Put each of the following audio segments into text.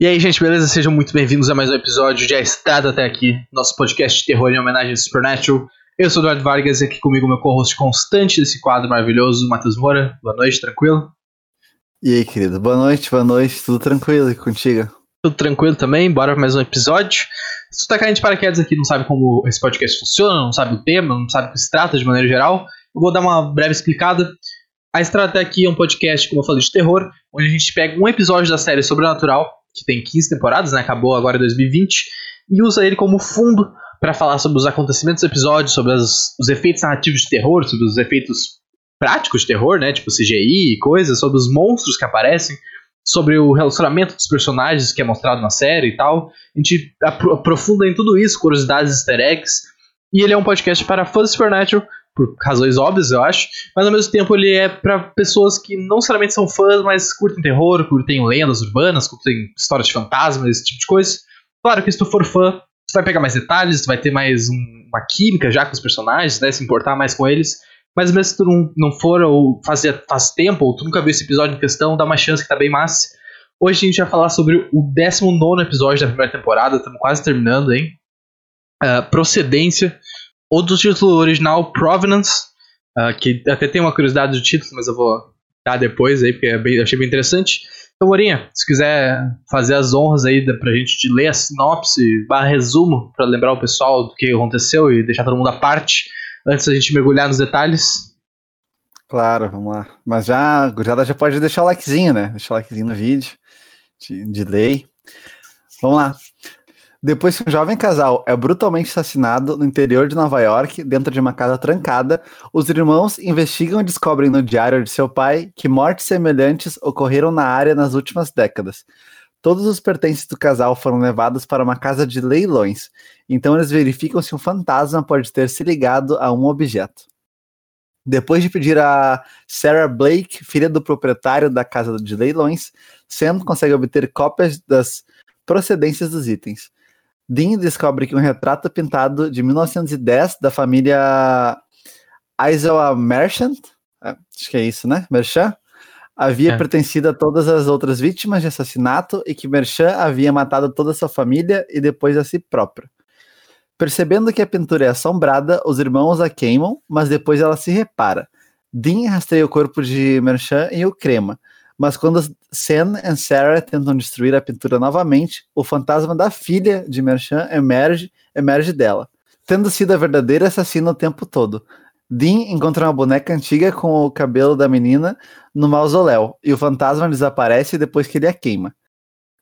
E aí, gente, beleza? Sejam muito bem-vindos a mais um episódio de A Estrada até aqui, nosso podcast de terror em homenagem ao Supernatural. Eu sou o Eduardo Vargas e aqui comigo meu co-host constante desse quadro maravilhoso, Matheus Moura. Boa noite, tranquilo? E aí, querido? Boa noite, boa noite, tudo tranquilo e contigo? Tudo tranquilo também, bora para mais um episódio. Se tu tá caindo de paraquedas aqui não sabe como esse podcast funciona, não sabe o tema, não sabe o que se trata de maneira geral, eu vou dar uma breve explicada. A Estrada até aqui é um podcast, como eu falei, de terror, onde a gente pega um episódio da série Sobrenatural que tem 15 temporadas, né? Acabou agora em 2020, e usa ele como fundo para falar sobre os acontecimentos do episódio, sobre as, os efeitos narrativos de terror, sobre os efeitos práticos de terror, né? Tipo CGI e coisas, sobre os monstros que aparecem, sobre o relacionamento dos personagens que é mostrado na série e tal. A gente aprofunda em tudo isso, curiosidades, easter eggs. E ele é um podcast para fãs de Supernatural, por razões óbvias, eu acho, mas ao mesmo tempo ele é para pessoas que não necessariamente são fãs, mas curtem terror, curtem lendas urbanas, curtem histórias de fantasmas, esse tipo de coisa. Claro que se tu for fã, tu vai pegar mais detalhes, tu vai ter mais um, uma química já com os personagens, né, se importar mais com eles. Mas mesmo se tu não, não for, ou faz, faz tempo, ou tu nunca viu esse episódio em questão, dá uma chance que tá bem massa. Hoje a gente vai falar sobre o 19 episódio da primeira temporada, estamos quase terminando, hein? Uh, procedência ou do título original Provenance, uh, que até tem uma curiosidade do título, mas eu vou dar depois aí, porque é bem, achei bem interessante. Então, Morinha, se quiser fazer as honras aí pra gente ler a sinopse, barra resumo, para lembrar o pessoal do que aconteceu e deixar todo mundo à parte, antes da gente mergulhar nos detalhes. Claro, vamos lá. Mas já, a já pode deixar o likezinho, né? Deixar o likezinho no vídeo, de, de lei. Vamos lá. Depois que um jovem casal é brutalmente assassinado no interior de Nova York, dentro de uma casa trancada, os irmãos investigam e descobrem no diário de seu pai que mortes semelhantes ocorreram na área nas últimas décadas. Todos os pertences do casal foram levados para uma casa de leilões, então eles verificam se um fantasma pode ter se ligado a um objeto. Depois de pedir a Sarah Blake, filha do proprietário da casa de leilões, Sam consegue obter cópias das procedências dos itens. Dean descobre que um retrato pintado de 1910 da família Isaiah Merchant, é, acho que é isso, né? Merchant, havia é. pertencido a todas as outras vítimas de assassinato e que Merchant havia matado toda a sua família e depois a si próprio. Percebendo que a pintura é assombrada, os irmãos a queimam, mas depois ela se repara. Dean rastreia o corpo de Merchant e o crema, mas quando Sam e Sarah tentam destruir a pintura novamente, o fantasma da filha de Merchan emerge, emerge dela, tendo sido a verdadeira assassina o tempo todo. Dean encontra uma boneca antiga com o cabelo da menina no mausoléu, e o fantasma desaparece depois que ele a queima.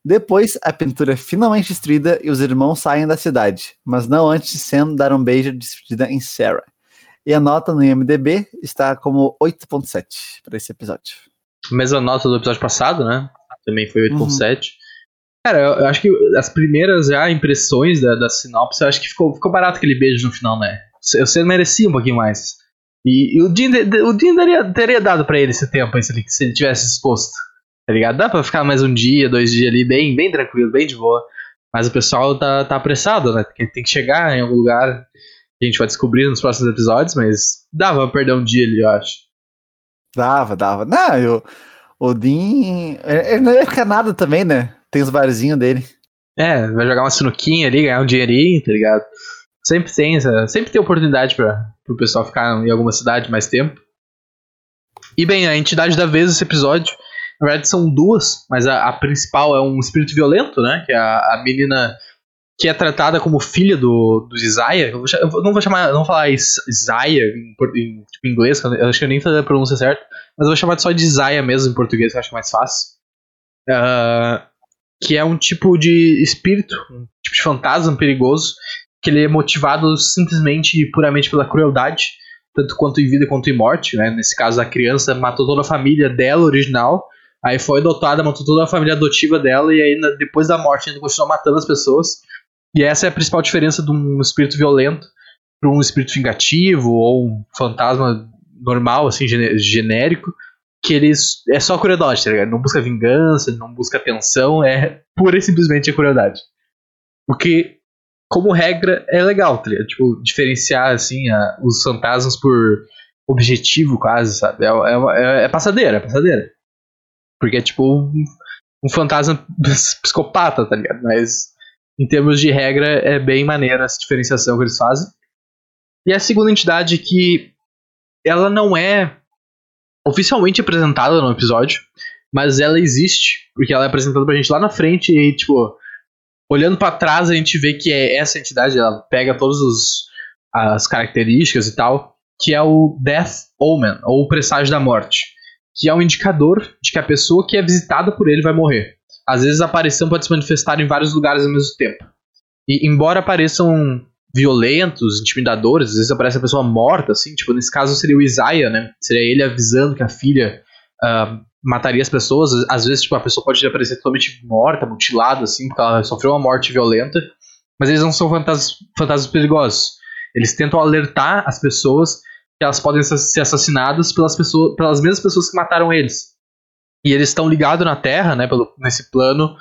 Depois, a pintura é finalmente destruída e os irmãos saem da cidade, mas não antes de Sam dar um beijo de despedida em Sarah. E a nota no IMDB está como 8.7 para esse episódio. Mesma nota do episódio passado, né? Também foi 8.7. Uhum. Cara, eu, eu, acho que as primeiras já impressões da, da sinopse, eu acho que ficou, ficou barato aquele beijo no final, né? Você merecia um pouquinho mais. E, e o Dean, o Dean daria, teria dado para ele esse tempo se ele, se ele tivesse exposto. Tá ligado? Dá pra ficar mais um dia, dois dias ali, bem, bem tranquilo, bem de boa. Mas o pessoal tá, tá apressado, né? Porque tem que chegar em algum lugar que a gente vai descobrir nos próximos episódios, mas dava pra perder um dia ali, eu acho. Dava, dava. Não, eu, o Dean. Ele não ia ficar nada também, né? Tem os barzinhos dele. É, vai jogar uma sinuquinha ali, ganhar um dinheirinho, tá ligado? Sempre tem, sempre tem oportunidade para o pessoal ficar em alguma cidade mais tempo. E bem, a entidade da vez desse episódio, na verdade são duas, mas a, a principal é um espírito violento, né? Que é a, a menina que é tratada como filha do, do Isaiah. Eu, eu não vou chamar, não vou falar Isaiah em, em tipo, inglês, eu acho que eu nem falei a pronúncia certa, mas eu vou chamar só de Isaiah mesmo em português, que eu acho mais fácil. Uh, que é um tipo de espírito, um tipo de fantasma perigoso, que ele é motivado simplesmente e puramente pela crueldade, tanto quanto em vida quanto em morte. Né? Nesse caso, a criança matou toda a família dela original, aí foi adotada, matou toda a família adotiva dela, e aí depois da morte ainda continuou matando as pessoas. E essa é a principal diferença de um espírito violento para um espírito vingativo ou um fantasma normal, assim, genérico, que eles é só crueldade, tá ligado? Não busca vingança, não busca atenção, é pura e simplesmente a crueldade. O que, como regra, é legal, tá ligado? Tipo, diferenciar, assim, a, os fantasmas por objetivo, quase, sabe? É, é, é, é passadeira, é passadeira. Porque é tipo um, um fantasma psicopata, tá ligado? Mas em termos de regra é bem maneira essa diferenciação que eles fazem. E a segunda entidade que ela não é oficialmente apresentada no episódio, mas ela existe, porque ela é apresentada pra gente lá na frente e, tipo, olhando para trás a gente vê que é essa entidade, ela pega todas as características e tal, que é o Death Omen, ou o presságio da morte, que é um indicador de que a pessoa que é visitada por ele vai morrer. Às vezes a aparição pode se manifestar em vários lugares ao mesmo tempo. E embora apareçam violentos, intimidadores, às vezes aparece a pessoa morta, assim, tipo, nesse caso seria o Isaiah, né? Seria ele avisando que a filha uh, mataria as pessoas. Às vezes, tipo, a pessoa pode aparecer totalmente morta, mutilada, assim, porque ela sofreu uma morte violenta. Mas eles não são fantasmas, fantasmas perigosos. Eles tentam alertar as pessoas que elas podem ser assassinadas pelas, pessoas, pelas mesmas pessoas que mataram eles. E eles estão ligados na Terra, né, pelo, nesse plano,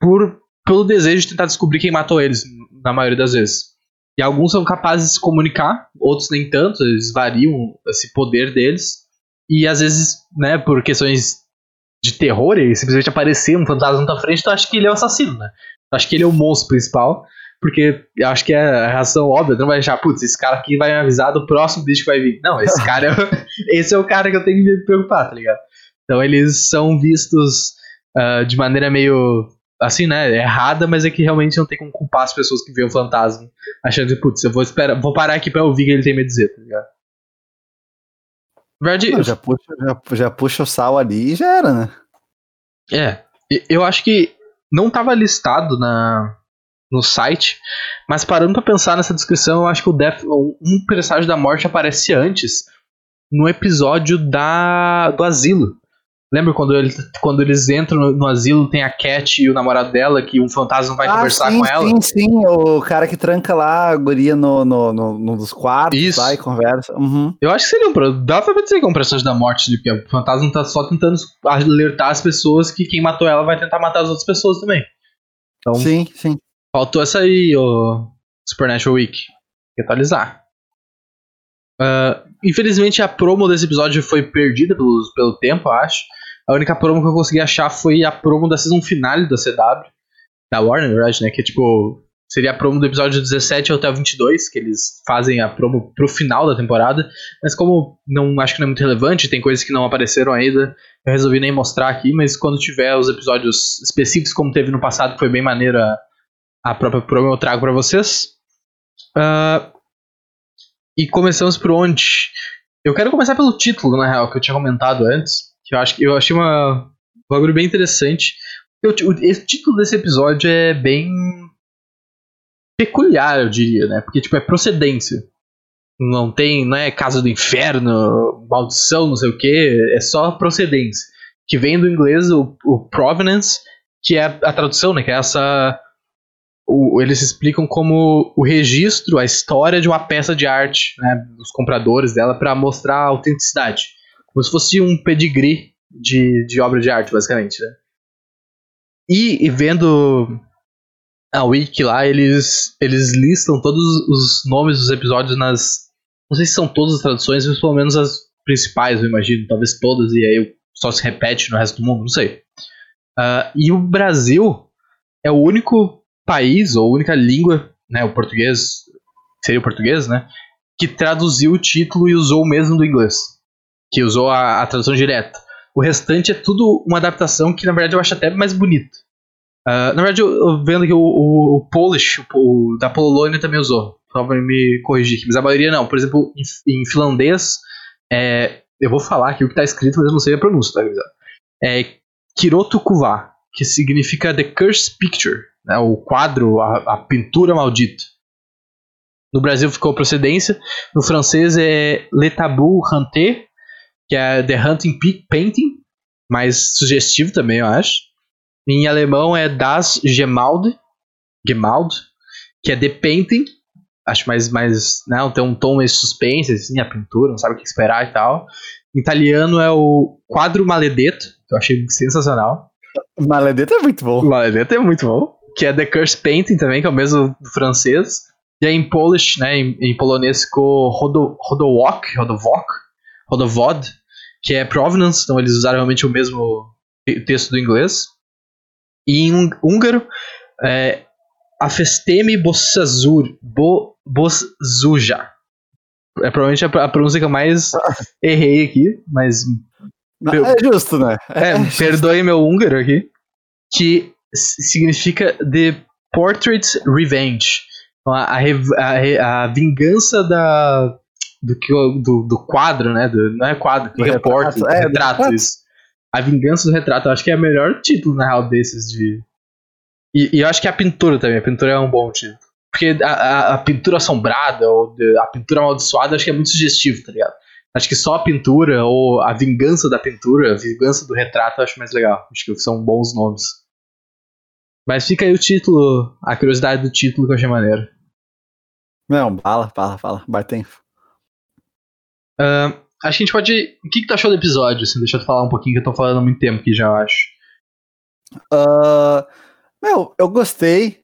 por, pelo desejo de tentar descobrir quem matou eles, na maioria das vezes. E alguns são capazes de se comunicar, outros nem tanto, eles variam esse poder deles. E às vezes, né, por questões de terror, ele simplesmente aparecer um fantasma na tua frente, tu acha que ele é o assassino, né? Tu acha que ele é o monstro principal, porque eu acho que é a reação óbvia, tu não vai achar, putz, esse cara aqui vai me avisar do próximo bicho que vai vir. Não, esse cara é, esse é o cara que eu tenho que me preocupar, tá ligado? Então eles são vistos uh, de maneira meio assim, né, errada, mas é que realmente não tem como culpar as pessoas que veem o fantasma, achando que, putz, eu vou esperar, vou parar aqui pra ouvir o que ele tem a dizer, tá ligado? Verdade. Não, já, puxa, já, já puxa o sal ali e já era, né? É. Eu acho que não estava listado na, no site, mas parando para pensar nessa descrição, eu acho que o Death, um presságio da morte aparece antes no episódio da do asilo. Lembra quando, ele, quando eles entram no, no, asilo, tem a Cat e o namorado dela, que um fantasma vai ah, conversar sim, com ela? Sim, sim, o cara que tranca lá a guria no, no, no, no dos quartos, Isso. e conversa. Uhum. Eu acho que seria um. Dá pra dizer que é um personagem da morte, porque o fantasma tá só tentando alertar as pessoas que quem matou ela vai tentar matar as outras pessoas também. Então, sim, sim. Faltou essa aí, o Supernatural Week. Atualizar. Uh, infelizmente a promo desse episódio foi perdida pelo, pelo tempo, eu acho. A única promo que eu consegui achar foi a promo da season finale da CW, da Warner, verdade, né? Que é tipo. Seria a promo do episódio 17 até o 22, que eles fazem a promo pro final da temporada. Mas como não acho que não é muito relevante, tem coisas que não apareceram ainda, eu resolvi nem mostrar aqui. Mas quando tiver os episódios específicos, como teve no passado, que foi bem maneira a própria promo, eu trago para vocês. Uh, e começamos por onde? Eu quero começar pelo título, na real, que eu tinha comentado antes. Que eu acho que eu achei uma, um bagulho bem interessante. Eu, o, esse título desse episódio é bem peculiar, eu diria, né? Porque tipo é procedência. Não tem, não é casa do inferno, maldição, não sei o que, é só procedência. Que vem do inglês o, o provenance, que é a tradução, né? Que é essa o, eles explicam como o registro, a história de uma peça de arte, né, dos compradores dela, para mostrar a autenticidade. Como se fosse um pedigree de, de obra de arte, basicamente. Né? E, e vendo a wiki lá, eles, eles listam todos os nomes dos episódios nas. Não sei se são todas as traduções, mas pelo menos as principais, eu imagino. Talvez todas, e aí só se repete no resto do mundo, não sei. Uh, e o Brasil é o único país, ou única língua, né, o português, seria o português, né, que traduziu o título e usou o mesmo do inglês, que usou a, a tradução direta. O restante é tudo uma adaptação que, na verdade, eu acho até mais bonito. Uh, na verdade, eu, eu, vendo que o, o, o Polish, o, o, da Polônia também usou. Só pra me corrigir aqui. Mas a maioria não. Por exemplo, em, em finlandês, é, eu vou falar aqui o que está escrito, mas eu não sei a pronúncia, tá? É Kirotukuva, que significa The Cursed Picture né, o quadro, a, a, pintura maldita. No Brasil ficou procedência. No francês é Le Tabou Hanté, que é The Hunting Painting, mais sugestivo também, eu acho. Em alemão é Das Gemälde, Gemälde que é The Painting, acho mais, mais né, tem um tom meio suspense, assim, a pintura, não sabe o que esperar e tal. Em italiano é o Quadro Maledetto, que eu achei sensacional. Maledetto é muito bom. Maledetto é muito bom que é The Curse Painting também, que é o mesmo do francês. E aí em Polish, né, em, em polonês ficou Rodo, Rodowok, Rodowok, Rodovod, que é Provenance, então eles usaram realmente o mesmo texto do inglês. E em húngaro, é Afesteme Bossazur, Bo, Boszuja. É provavelmente a, a pronúncia que eu mais errei aqui, mas. é justo, né? É, é perdoe meu húngaro aqui. Que significa The Portrait Revenge. Então, a, a, a, vingança da, do, do, do quadro, né? Do, não é quadro, do repórter, é, retrato, retrato. Isso. A vingança do retrato. Eu acho que é o melhor título, na real, desses de. E, e, eu acho que a pintura também. A pintura é um bom título. Porque a, a, a pintura assombrada ou a pintura amaldiçoada acho que é muito sugestivo, tá ligado? Acho que só a pintura ou a vingança da pintura, a vingança do retrato eu acho mais legal. Acho que são bons nomes. Mas fica aí o título, a curiosidade do título que eu achei maneiro. Não, bala, fala, fala, batem. Uh, acho que a gente pode. O que, que tu achou do episódio? Assim? Deixa eu falar um pouquinho, que eu tô falando há muito tempo aqui já, eu acho. Uh, meu, eu gostei.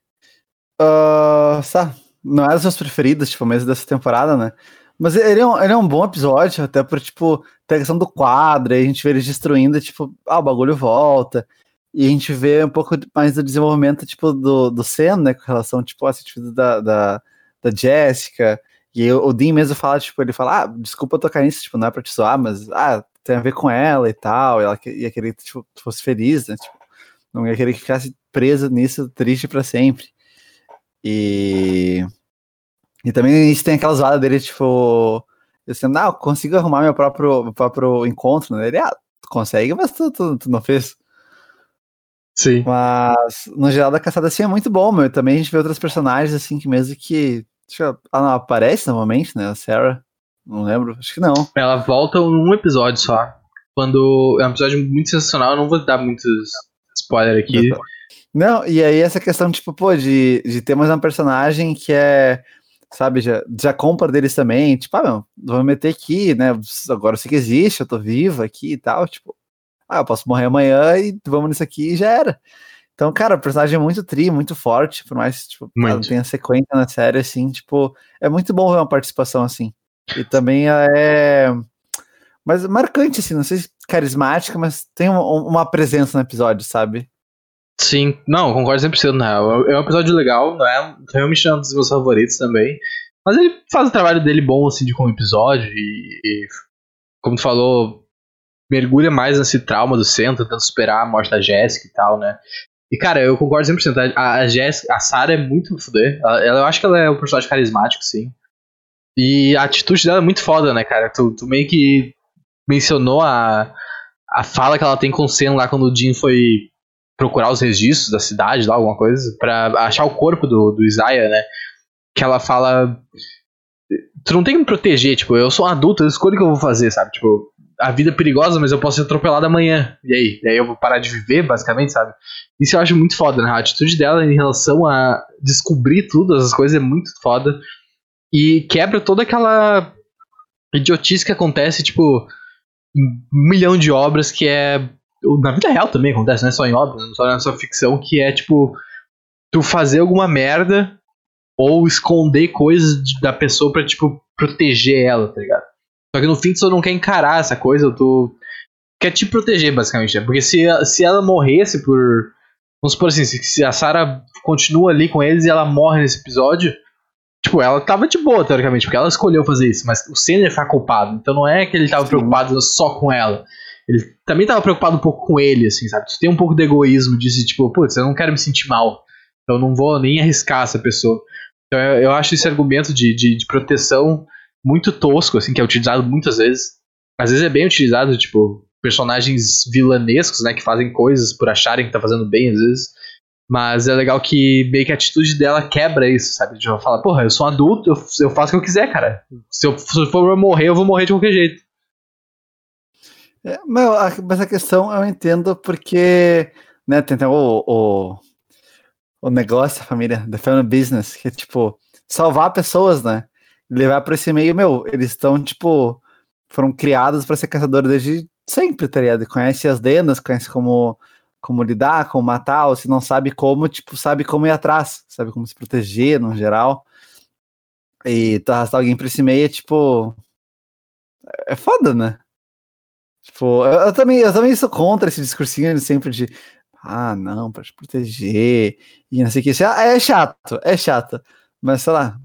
Uh, sabe, não era dos meus preferidos, tipo, mesmo dessa temporada, né? Mas ele é, um, ele é um bom episódio, até por, tipo, ter a questão do quadro, a gente vê eles destruindo, tipo, ah, o bagulho volta. E a gente vê um pouco mais do desenvolvimento, tipo, do, do Sam, né, com relação, tipo, à atitude da, da, da Jessica. E o Dean mesmo fala, tipo, ele fala, ah, desculpa tocar nisso, tipo, não é pra te zoar, mas, ah, tem a ver com ela e tal, e ela ia querer que, tipo, fosse feliz, né, tipo, não ia querer que ficasse presa nisso, triste para sempre. E... E também isso tem aquela zoada dele, tipo, dizendo, ah, eu consigo arrumar meu próprio, meu próprio encontro, né, ele, ah, tu consegue, mas tu, tu, tu não fez. Sim. Mas, no geral, da caçada, assim, é muito bom, meu. Também a gente vê outras personagens, assim, que mesmo que Acho que ela, não aparece normalmente, né? A Sarah. Não lembro, acho que não. Ela volta num episódio só. Quando. É um episódio muito sensacional, eu não vou dar muitos spoiler aqui. Não, e aí essa questão, tipo, pô, de, de ter mais uma personagem que é, sabe, já, já compra deles também, tipo, ah, não, vou me meter aqui, né? Agora eu sei que existe, eu tô viva aqui e tal, tipo, ah, eu posso morrer amanhã e vamos nisso aqui e já era. Então, cara, o personagem é muito tri, muito forte, por mais tipo, não tenha sequência na série, assim, tipo, é muito bom ver uma participação assim. E também é. Mas marcante, assim, não sei se carismática, mas tem uma, uma presença no episódio, sabe? Sim, não, concordo 100% na real. É um episódio legal, não é? Realmente é um dos meus favoritos também. Mas ele faz o trabalho dele bom, assim, de como episódio e, e como tu falou, mergulha mais nesse trauma do centro, tentando superar a morte da Jéssica e tal, né? E, cara, eu concordo 100%. A, a a Sarah é muito fuder. Ela, ela, eu acho que ela é um personagem carismático, sim. E a atitude dela é muito foda, né, cara? Tu, tu meio que mencionou a, a fala que ela tem com o Sen lá quando o Jim foi procurar os registros da cidade, lá, alguma coisa, pra achar o corpo do, do Isaiah, né? Que ela fala. Tu não tem que me proteger, tipo, eu sou um adulto, eu escolho o que eu vou fazer, sabe? Tipo, a vida é perigosa, mas eu posso ser atropelado amanhã. E aí? E aí eu vou parar de viver, basicamente, sabe? Isso eu acho muito foda, né? A atitude dela em relação a descobrir tudo, essas coisas, é muito foda. E quebra toda aquela idiotice que acontece, tipo, em um milhão de obras que é. Na vida real também acontece, não é só em obras, não é só na sua ficção, que é tipo. Tu fazer alguma merda ou esconder coisas da pessoa pra, tipo, proteger ela, tá ligado? Só que no fim tu não quer encarar essa coisa, tu quer te proteger, basicamente. Né? Porque se, se ela morresse por. Vamos supor assim, se a Sarah continua ali com eles e ela morre nesse episódio, tipo, ela tava de boa, teoricamente, porque ela escolheu fazer isso, mas o ia ficar culpado. Então não é que ele tava Sim. preocupado só com ela. Ele também tava preocupado um pouco com ele, assim, sabe? Tu tem um pouco de egoísmo de tipo, putz, eu não quero me sentir mal. Então eu não vou nem arriscar essa pessoa. Então eu, eu acho esse argumento de, de, de proteção muito tosco, assim, que é utilizado muitas vezes. Às vezes é bem utilizado, tipo, personagens vilanescos, né, que fazem coisas por acharem que tá fazendo bem, às vezes. Mas é legal que meio que a atitude dela quebra isso, sabe? De falar, porra, eu sou um adulto, eu, eu faço o que eu quiser, cara. Se eu, se eu for morrer, eu vou morrer de qualquer jeito. É, mas a questão eu entendo porque, né, tem, tem o, o, o negócio, a família, the family business, que é tipo, salvar pessoas, né? Levar para esse meio, meu, eles estão, tipo, foram criados para ser caçadores desde sempre, tá ligado? Conhece as lendas, conhece como, como lidar, como matar, ou se não sabe como, tipo, sabe como ir atrás, sabe como se proteger, no geral. E tu arrastar alguém pra esse meio é, tipo, é foda, né? Tipo, eu, eu, também, eu também sou contra esse discursinho sempre de ah, não, pra te proteger, e não sei o que. É chato, é chato. Mas sei lá,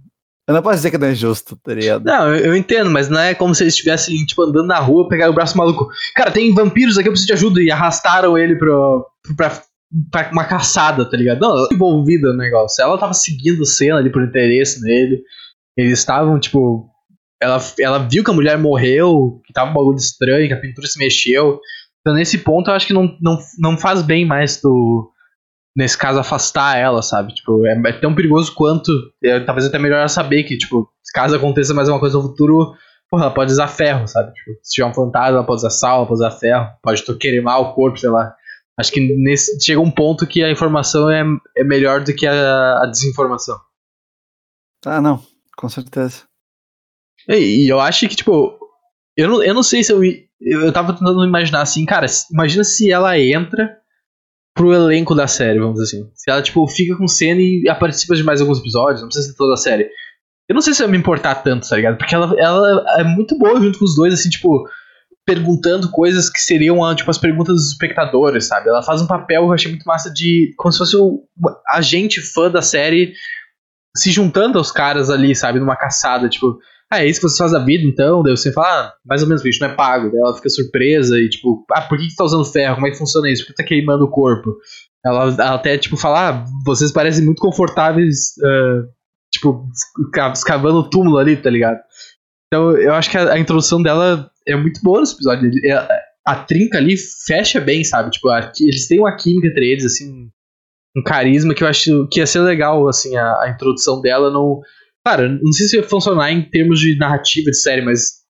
eu não posso dizer que não é justo, tá ligado? Não, eu, eu, entendo, mas não é como se eles estivessem, tipo, andando na rua, pegaram o braço maluco. Cara, tem vampiros aqui, eu preciso de ajuda. E arrastaram ele pro, pra, pra uma caçada, tá ligado? Não, ela envolvida no negócio. Ela tava seguindo cena ali por interesse nele. Eles estavam, tipo. Ela, ela viu que a mulher morreu, que tava um bagulho estranho, que a pintura se mexeu. Então, nesse ponto, eu acho que não, não, não faz bem mais tu nesse caso, afastar ela, sabe? Tipo, é, é tão perigoso quanto. É, talvez até melhor ela saber que, tipo, caso aconteça mais uma coisa no futuro, porra, ela pode usar ferro, sabe? Tipo, se tiver um fantasma, ela pode usar sal, ela pode usar ferro, pode queimar o corpo, sei lá. Acho que nesse, chega um ponto que a informação é, é melhor do que a, a desinformação. Ah, não, com certeza. E, e, eu acho que, tipo, eu não, eu não sei se eu. Eu tava tentando imaginar assim, cara, imagina se ela entra pro elenco da série, vamos dizer assim. Se ela, tipo, fica com cena e participa de mais alguns episódios, não precisa ser toda a série. Eu não sei se vai me importar tanto, tá ligado? Porque ela, ela é muito boa junto com os dois, assim, tipo, perguntando coisas que seriam, ah, tipo, as perguntas dos espectadores, sabe? Ela faz um papel, eu achei muito massa, de. como se fosse o, a gente fã da série se juntando aos caras ali, sabe? Numa caçada, tipo ah, é isso que você faz da vida, então? Daí você fala, ah, mais ou menos isso, não é pago. Daí ela fica surpresa e tipo, ah, por que, você tá usando ferro? Como é que funciona isso? Por que tá queimando o corpo? Ela, ela até, tipo, fala, ah, vocês parecem muito confortáveis, uh, tipo, escavando o túmulo ali, tá ligado? Então eu acho que a, a introdução dela é muito boa nesse episódio. A, a trinca ali fecha bem, sabe? Tipo, a, eles têm uma química entre eles, assim, um carisma que eu acho que ia ser legal, assim, a, a introdução dela não Cara, não sei se ia funcionar em termos de narrativa de série, mas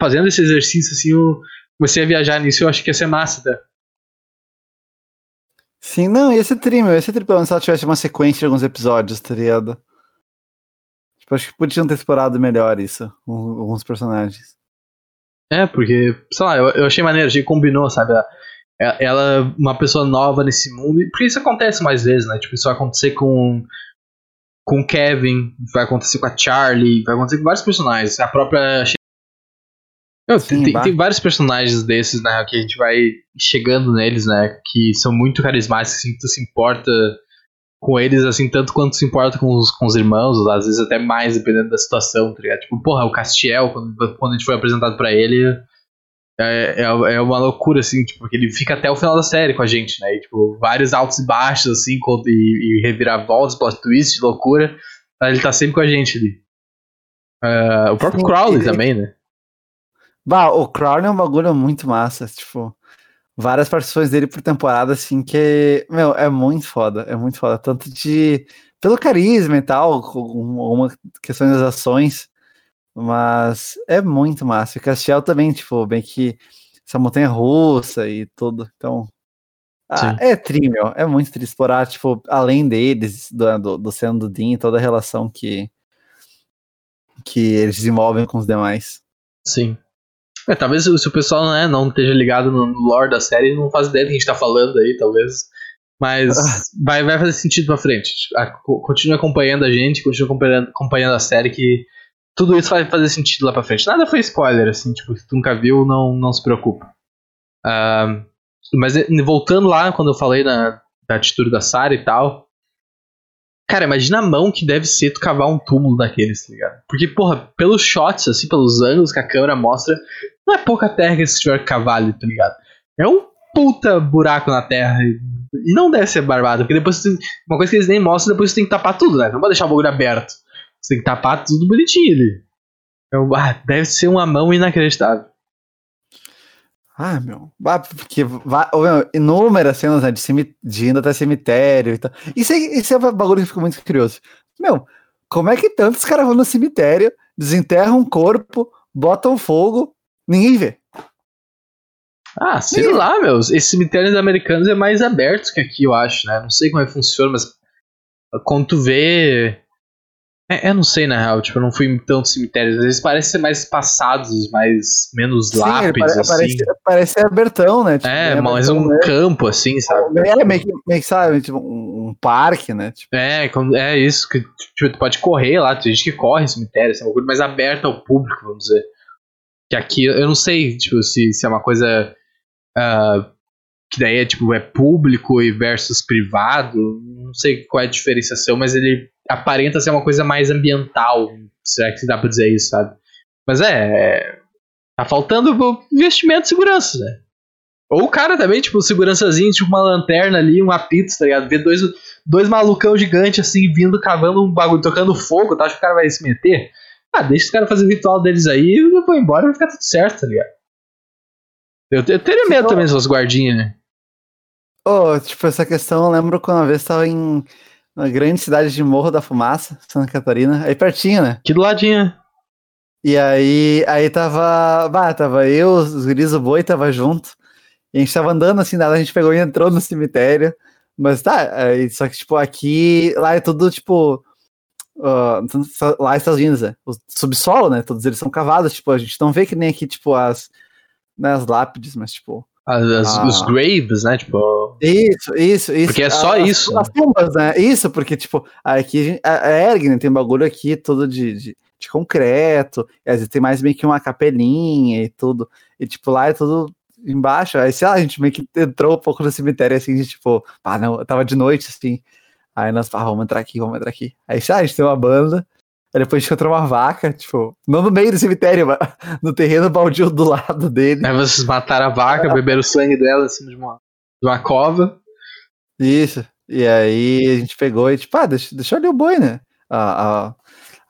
fazendo esse exercício, assim, eu comecei a viajar nisso eu acho que ia ser massa, tá? Sim, não, ia ser tri, meu. Ia ser tri, pelo menos se ela tivesse uma sequência de alguns episódios, tá ligado? Tipo, acho que podiam ter explorado melhor isso, alguns personagens. É, porque, sei lá, eu, eu achei maneiro, achei que combinou, sabe? Ela é uma pessoa nova nesse mundo, porque isso acontece mais vezes, né? Tipo, isso vai acontecer com com o Kevin, vai acontecer com a Charlie, vai acontecer com vários personagens. A própria. Sim, tem, tem, vários personagens desses, né? Que a gente vai chegando neles, né? Que são muito carismáticos, assim, que tu se importa com eles, assim, tanto quanto se importa com os, com os irmãos, às vezes até mais, dependendo da situação, tá ligado? Tipo, porra, o Castiel, quando, quando a gente foi apresentado para ele, é, é, é, uma loucura, assim, tipo, porque ele fica até o final da série com a gente, né? E, tipo, vários altos e baixos, assim, e, e reviravoltas, plot twist, loucura. Ele tá sempre com a gente ali. Uh, o próprio Sim, Crowley ele... também, né? Bah, o Crowley é um bagulho muito massa, tipo, várias participações dele por temporada, assim, que, meu, é muito foda, é muito foda, tanto de, pelo carisma e tal, com uma questão das ações, mas é muito massa. E Castiel também, tipo, bem que essa montanha russa e tudo. Então. Ah, é tri, meu. É muito triste explorar, tipo, além deles, do, do, do Senna do Dean, toda a relação que, que eles desenvolvem com os demais. Sim. É, talvez se o pessoal né, não esteja ligado no lore da série, não faz ideia do que a gente tá falando aí, talvez. Mas vai, vai fazer sentido pra frente. Continue acompanhando a gente, continue acompanhando, acompanhando a série que tudo isso vai fazer sentido lá pra frente. Nada foi spoiler, assim, tipo, se tu nunca viu, não, não se preocupa. Uh, mas voltando lá, quando eu falei na, da atitude da Sarah e tal. Cara, imagina a mão que deve ser tu cavar um túmulo daqueles, tá ligado? Porque, porra, pelos shots, assim, pelos ângulos que a câmera mostra, não é pouca terra que que cavar ali, tá ligado? É um puta buraco na terra. E não deve ser barbado, porque depois tu, uma coisa que eles nem mostram, depois tu tem que tapar tudo, né? Não pode deixar o bagulho aberto. Você tem que tapar tudo bonitinho ali. Então, ah, deve ser uma mão inacreditável. Ah, meu. Porque meu, inúmeras cenas né, de, de indo até cemitério e tal. Isso é, isso é um bagulho que fica muito curioso. Meu, como é que tantos caras vão no cemitério, desenterram um corpo, botam fogo, ninguém vê? Ah, sei ninguém lá, meu. Esses cemitérios americanos é mais abertos que aqui, eu acho, né? Não sei como é que funciona, mas quando tu vê é, eu não sei, na real, tipo, eu não fui em tantos cemitérios. Às vezes parece ser mais passados, mais menos Sim, lápides, pare, assim. Parece, parece abertão, né? Tipo, é, mais um né? campo, assim, sabe? É, meio que, meio que sabe, tipo, um, um parque, né? Tipo. É, é isso, que tipo, tu pode correr lá, tem gente que corre em cemitério, assim, é uma coisa mais aberta ao público, vamos dizer. Que aqui, eu não sei, tipo, se, se é uma coisa uh, que daí é tipo, é público e versus privado. Não sei qual é a diferenciação, mas ele aparenta ser uma coisa mais ambiental. Será que dá pra dizer isso, sabe? Mas é. é tá faltando investimento de segurança, né? Ou o cara também, tipo, segurançazinho, tipo uma lanterna ali, um apito, tá ligado? Ver dois, dois malucão gigante assim, vindo, cavando um bagulho, tocando fogo, tá? Acho que o cara vai se meter. Ah, deixa os caras fazer o ritual deles aí e eu vou embora vai ficar tudo certo, tá ligado? Eu, eu teria medo também dessas guardinhas, né? Oh, tipo, essa questão eu lembro quando uma vez tava em uma grande cidade de Morro da Fumaça, Santa Catarina, aí pertinho, né? Que do ladinho. E aí, aí tava, bah, tava eu, os guris, o boi tava junto, e a gente tava andando assim, nada, a gente pegou e entrou no cemitério, mas tá, aí, só que tipo, aqui, lá é tudo tipo, uh, lá é Estados Unidos, é, o subsolo, né, todos eles são cavados, tipo, a gente não vê que nem aqui, tipo, as, né, as lápides, mas tipo, as, ah. Os graves, né? Tipo. Isso, isso, isso. Porque é só as, isso. As tumbas, né? Isso, porque, tipo, aqui a, a Erg, né, tem um bagulho aqui todo de, de, de concreto, e às vezes tem mais meio que uma capelinha e tudo. E, tipo, lá é tudo embaixo. Aí, sei lá, a gente meio que entrou um pouco no cemitério assim, de tipo, ah, não, tava de noite, assim. Aí nós, ah, vamos entrar aqui, vamos entrar aqui. Aí, sei lá, a gente tem uma banda. Aí depois a gente encontrou uma vaca, tipo, não no meio do cemitério, mas no terreno baldio do lado dele. Aí vocês mataram a vaca, beberam o sangue dela em cima de uma, de uma cova. Isso. E aí a gente pegou e, tipo, ah, deixa, deixa ali o boi, né? Ah, ah,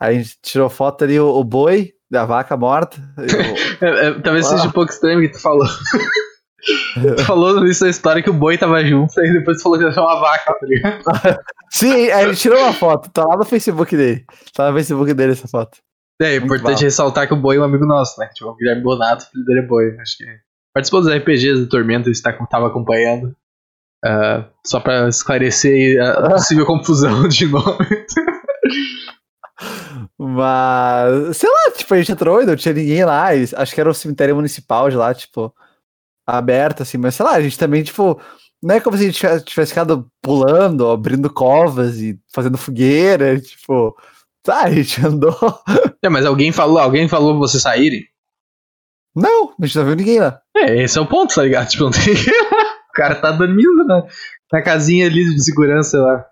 aí a gente tirou foto ali, o, o boi da vaca morta. é, é, talvez seja um pouco estranho o que tu falou. falou nisso a história que o boi tava junto, aí depois falou que era uma vaca, tá ligado? Sim, a gente tirou uma foto, tá lá no Facebook dele. Tá no Facebook dele essa foto. É, é importante ressaltar que o Boi é um amigo nosso, né? Tipo, o Guilherme Bonato, filho dele é Boi. Acho que participou dos RPGs do Tormento, ele tava acompanhando. Uh, só pra esclarecer a possível confusão de nome. Mas, sei lá, tipo, a gente entrou e não tinha ninguém lá. acho que era o cemitério municipal de lá, tipo, aberto, assim. Mas, sei lá, a gente também, tipo, não é como se a gente tivesse ficado pulando, abrindo covas e fazendo fogueira, tipo, tá, a gente andou. É, mas alguém falou, alguém falou pra vocês saírem? Não, a gente não viu ninguém lá. É, esse é o ponto, tá ligado? Tipo, não tem... o cara tá dormindo na, na casinha ali de segurança lá.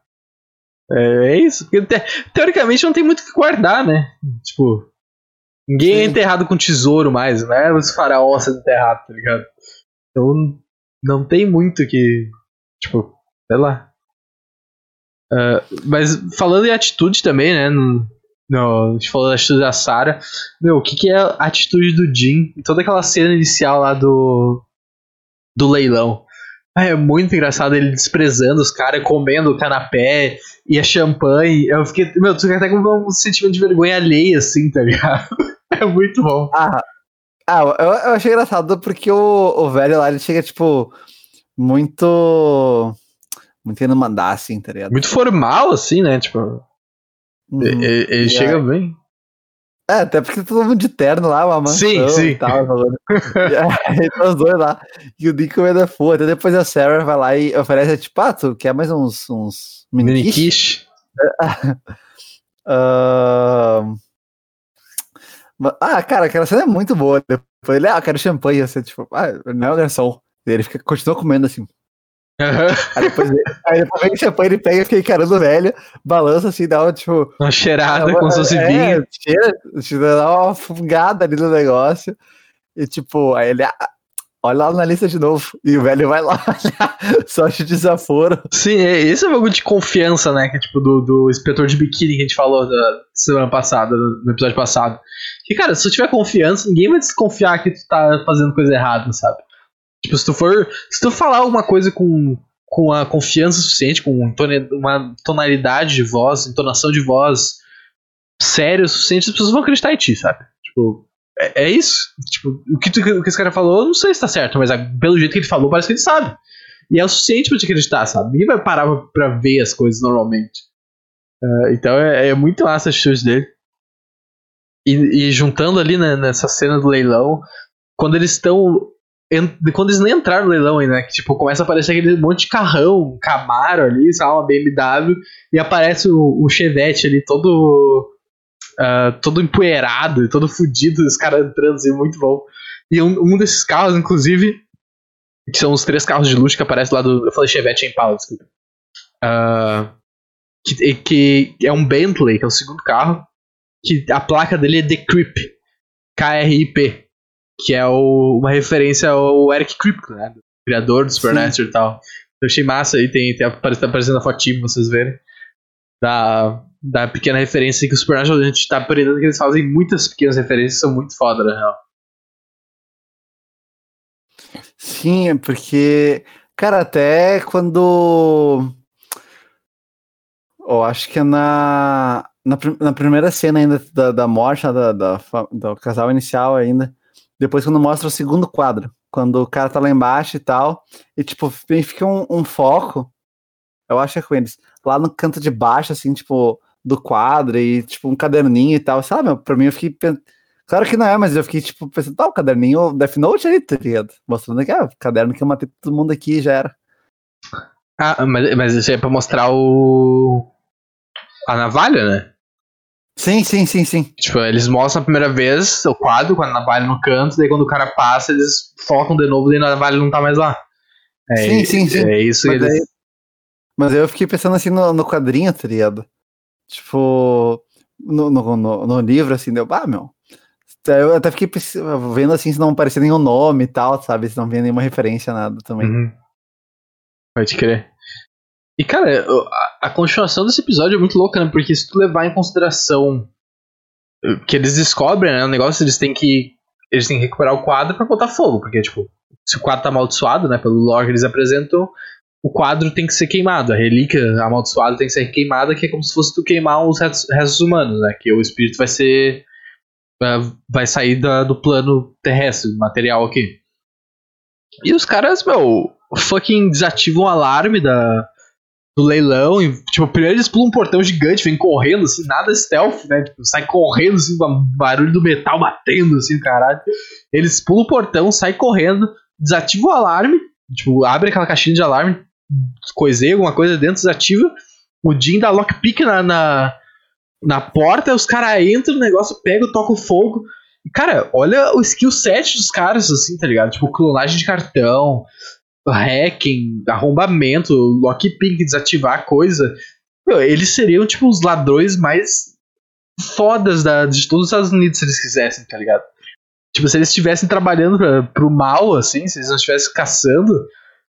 É, é isso. Porque, te, teoricamente não tem muito o que guardar, né? Tipo, ninguém é Sim. é enterrado com tesouro mais, né? Os faraós sendo enterrados, tá ligado? Então não tem muito que. Tipo, sei lá. Uh, mas falando em atitude também, né? No, no, a gente falou da atitude da Sarah. Meu, o que, que é a atitude do Jim? Toda aquela cena inicial lá do. Do leilão. É muito engraçado ele desprezando os caras, comendo o canapé e a champanhe. Eu fiquei. Meu, tu fica até com um sentimento de vergonha alheia, assim, tá ligado? É muito bom. Ah, ah, eu, eu achei engraçado porque o, o velho lá, ele chega, tipo, muito. Muito querendo mandar, assim, tá ligado? Muito formal, assim, né? Tipo. Uhum. Ele, ele chega bem. É, até porque todo mundo de terno lá, uma mansão sim, sim. e tal. e aí tá os dois lá. E o Nico é foda. Até depois a Sarah vai lá e oferece, tipo, ah, tu quer mais uns, uns mini, mini quiche? uh... Ah, cara, aquela cena é muito boa. Depois ele, ah, quero champanhe. Você, tipo, ah, não é o garçom. Ele fica, continua comendo assim. Uhum. Aí depois, aí depois vem o champanhe, ele pega e fica encarando o velho, balança assim, dá uma, tipo. Uma cheirada uma, como se fosse é, vinho. Cheira, dá uma fungada ali no negócio. E tipo, aí ele, ah, olha lá na lista de novo. E o velho vai lá olhar, só de desaforo. Sim, é, esse é um bagulho de confiança, né? Que é tipo do, do inspetor de biquíni que a gente falou da semana passada, no episódio passado. Que, cara, se tu tiver confiança, ninguém vai desconfiar que tu tá fazendo coisa errada, sabe? Tipo, se tu for. Se tu falar alguma coisa com, com a confiança suficiente, com uma tonalidade de voz, entonação de voz séria o suficiente, as pessoas vão acreditar em ti, sabe? Tipo, é, é isso. Tipo, o que, tu, o que esse cara falou, não sei se tá certo, mas pelo jeito que ele falou, parece que ele sabe. E é o suficiente pra te acreditar, sabe? Ninguém vai parar pra, pra ver as coisas normalmente. Uh, então é, é, muito massa a atitude dele. E, e juntando ali né, nessa cena do leilão, quando eles estão. Quando eles nem entraram no leilão ainda, né, que tipo, começa a aparecer aquele monte de carrão, um Camaro ali, lá, uma BMW, e aparece o, o Chevette ali todo. Uh, todo empoeirado, todo fudido, os caras entrando assim, muito bom. E um, um desses carros, inclusive, Que são os três carros de luxo que aparecem lá do. Eu falei Chevette Impala, desculpa. Uh, que, que é um Bentley, que é o segundo carro. Que a placa dele é The Crip. K-R-I-P. Que é o, uma referência ao Eric Kripke, né? criador do Supernatural e tal. Eu achei massa aí, tem, tem, tá aparecendo a fotinho pra vocês verem. Da, da pequena referência que o Supernatural a gente tá aprendendo que eles fazem muitas pequenas referências são muito foda, na real. Sim, é porque, cara, até quando. Eu acho que é na, na, na primeira cena ainda da, da morte da, da, do casal inicial ainda. Depois quando mostra o segundo quadro quando o cara tá lá embaixo e tal, e tipo, fica um, um foco, eu acho que é com eles, lá no canto de baixo, assim, tipo, do quadro, e tipo, um caderninho e tal, sabe? Pra mim eu fiquei. Claro que não é, mas eu fiquei, tipo, pensando, tá, o caderninho Death Note aí, tá ligado? Mostrando que, ah, o caderno que eu matei todo mundo aqui já era. Ah, mas, mas isso é pra mostrar o. A navalha, né? Sim, sim, sim, sim. Tipo, eles mostram a primeira vez o quadro com a navalha no canto, daí quando o cara passa, eles focam de novo e a navalha não tá mais lá. É, sim, sim, sim. É isso mas eles... Mas eu fiquei pensando assim no, no quadrinho, tá ligado? Tipo, no, no, no, no livro, assim, deu, ah, meu. Eu até fiquei vendo assim se não aparecia nenhum nome e tal, sabe? Se não vinha nenhuma referência, nada também. Uhum. Pode crer. E, cara, a, a, continuação desse episódio é muito louca, né? Porque se tu levar em consideração que eles descobrem, né? O negócio, eles têm que. Eles têm que recuperar o quadro para botar fogo. Porque, tipo, se o quadro tá amaldiçoado, né? Pelo lore que eles apresentam, o quadro tem que ser queimado. A relíquia amaldiçoada tem que ser queimada, que é como se fosse tu queimar os restos, humanos, né? Que o espírito vai ser. Vai sair da, do plano terrestre, material aqui. E os caras, meu, fucking desativam o alarme da, do leilão. E, tipo, primeiro eles pulam um portão gigante, vem correndo, assim, nada stealth, né? Tipo, sai correndo, assim, barulho do metal batendo, assim, caralho. Eles pulam o portão, saem correndo, desativam o alarme, tipo, abre aquela caixinha de alarme, coiseia alguma coisa dentro, desativa. O Jim dá lockpick na, na, na porta, os caras entram no negócio, pegam, tocam fogo. E, cara, olha o skill set dos caras, assim, tá ligado? Tipo, clonagem de cartão, hacking, arrombamento, lockpick, desativar coisa, meu, eles seriam, tipo, os ladrões mais fodas da, de todos os Estados Unidos se eles quisessem, tá ligado? Tipo, se eles estivessem trabalhando pra, pro mal, assim, se eles não estivessem caçando,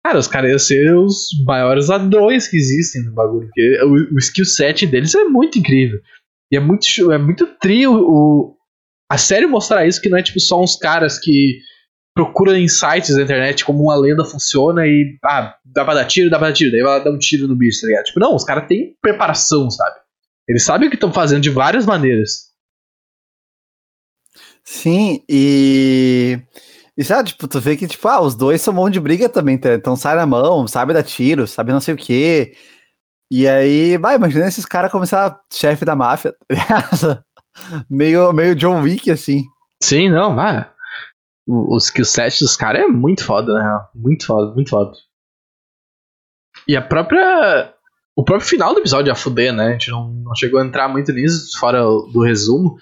cara, os caras iam ser os maiores ladrões que existem no bagulho. Porque o, o skill set deles é muito incrível. E é muito, é muito trio o, a série mostrar isso, que não é tipo só uns caras que procura em sites da internet como uma lenda funciona e, ah, dá pra dar tiro, dá pra dar tiro, daí vai dar um tiro no bicho, tá ligado? Tipo, não, os caras têm preparação, sabe? Eles sabem o que estão fazendo de várias maneiras. Sim, e. E sabe, tipo, tu vê que, tipo, ah, os dois são mão de briga também, tá? Então sai na mão, sabe dar tiro, sabe não sei o quê. E aí, vai, imagina esses caras começar chefe da máfia, tá meio, meio John Wick, assim. Sim, não, vai o, skill set dos caras é muito foda, né? Muito foda, muito foda. E a própria. O próprio final do episódio é fuder, né? A gente não, não chegou a entrar muito nisso, fora do resumo.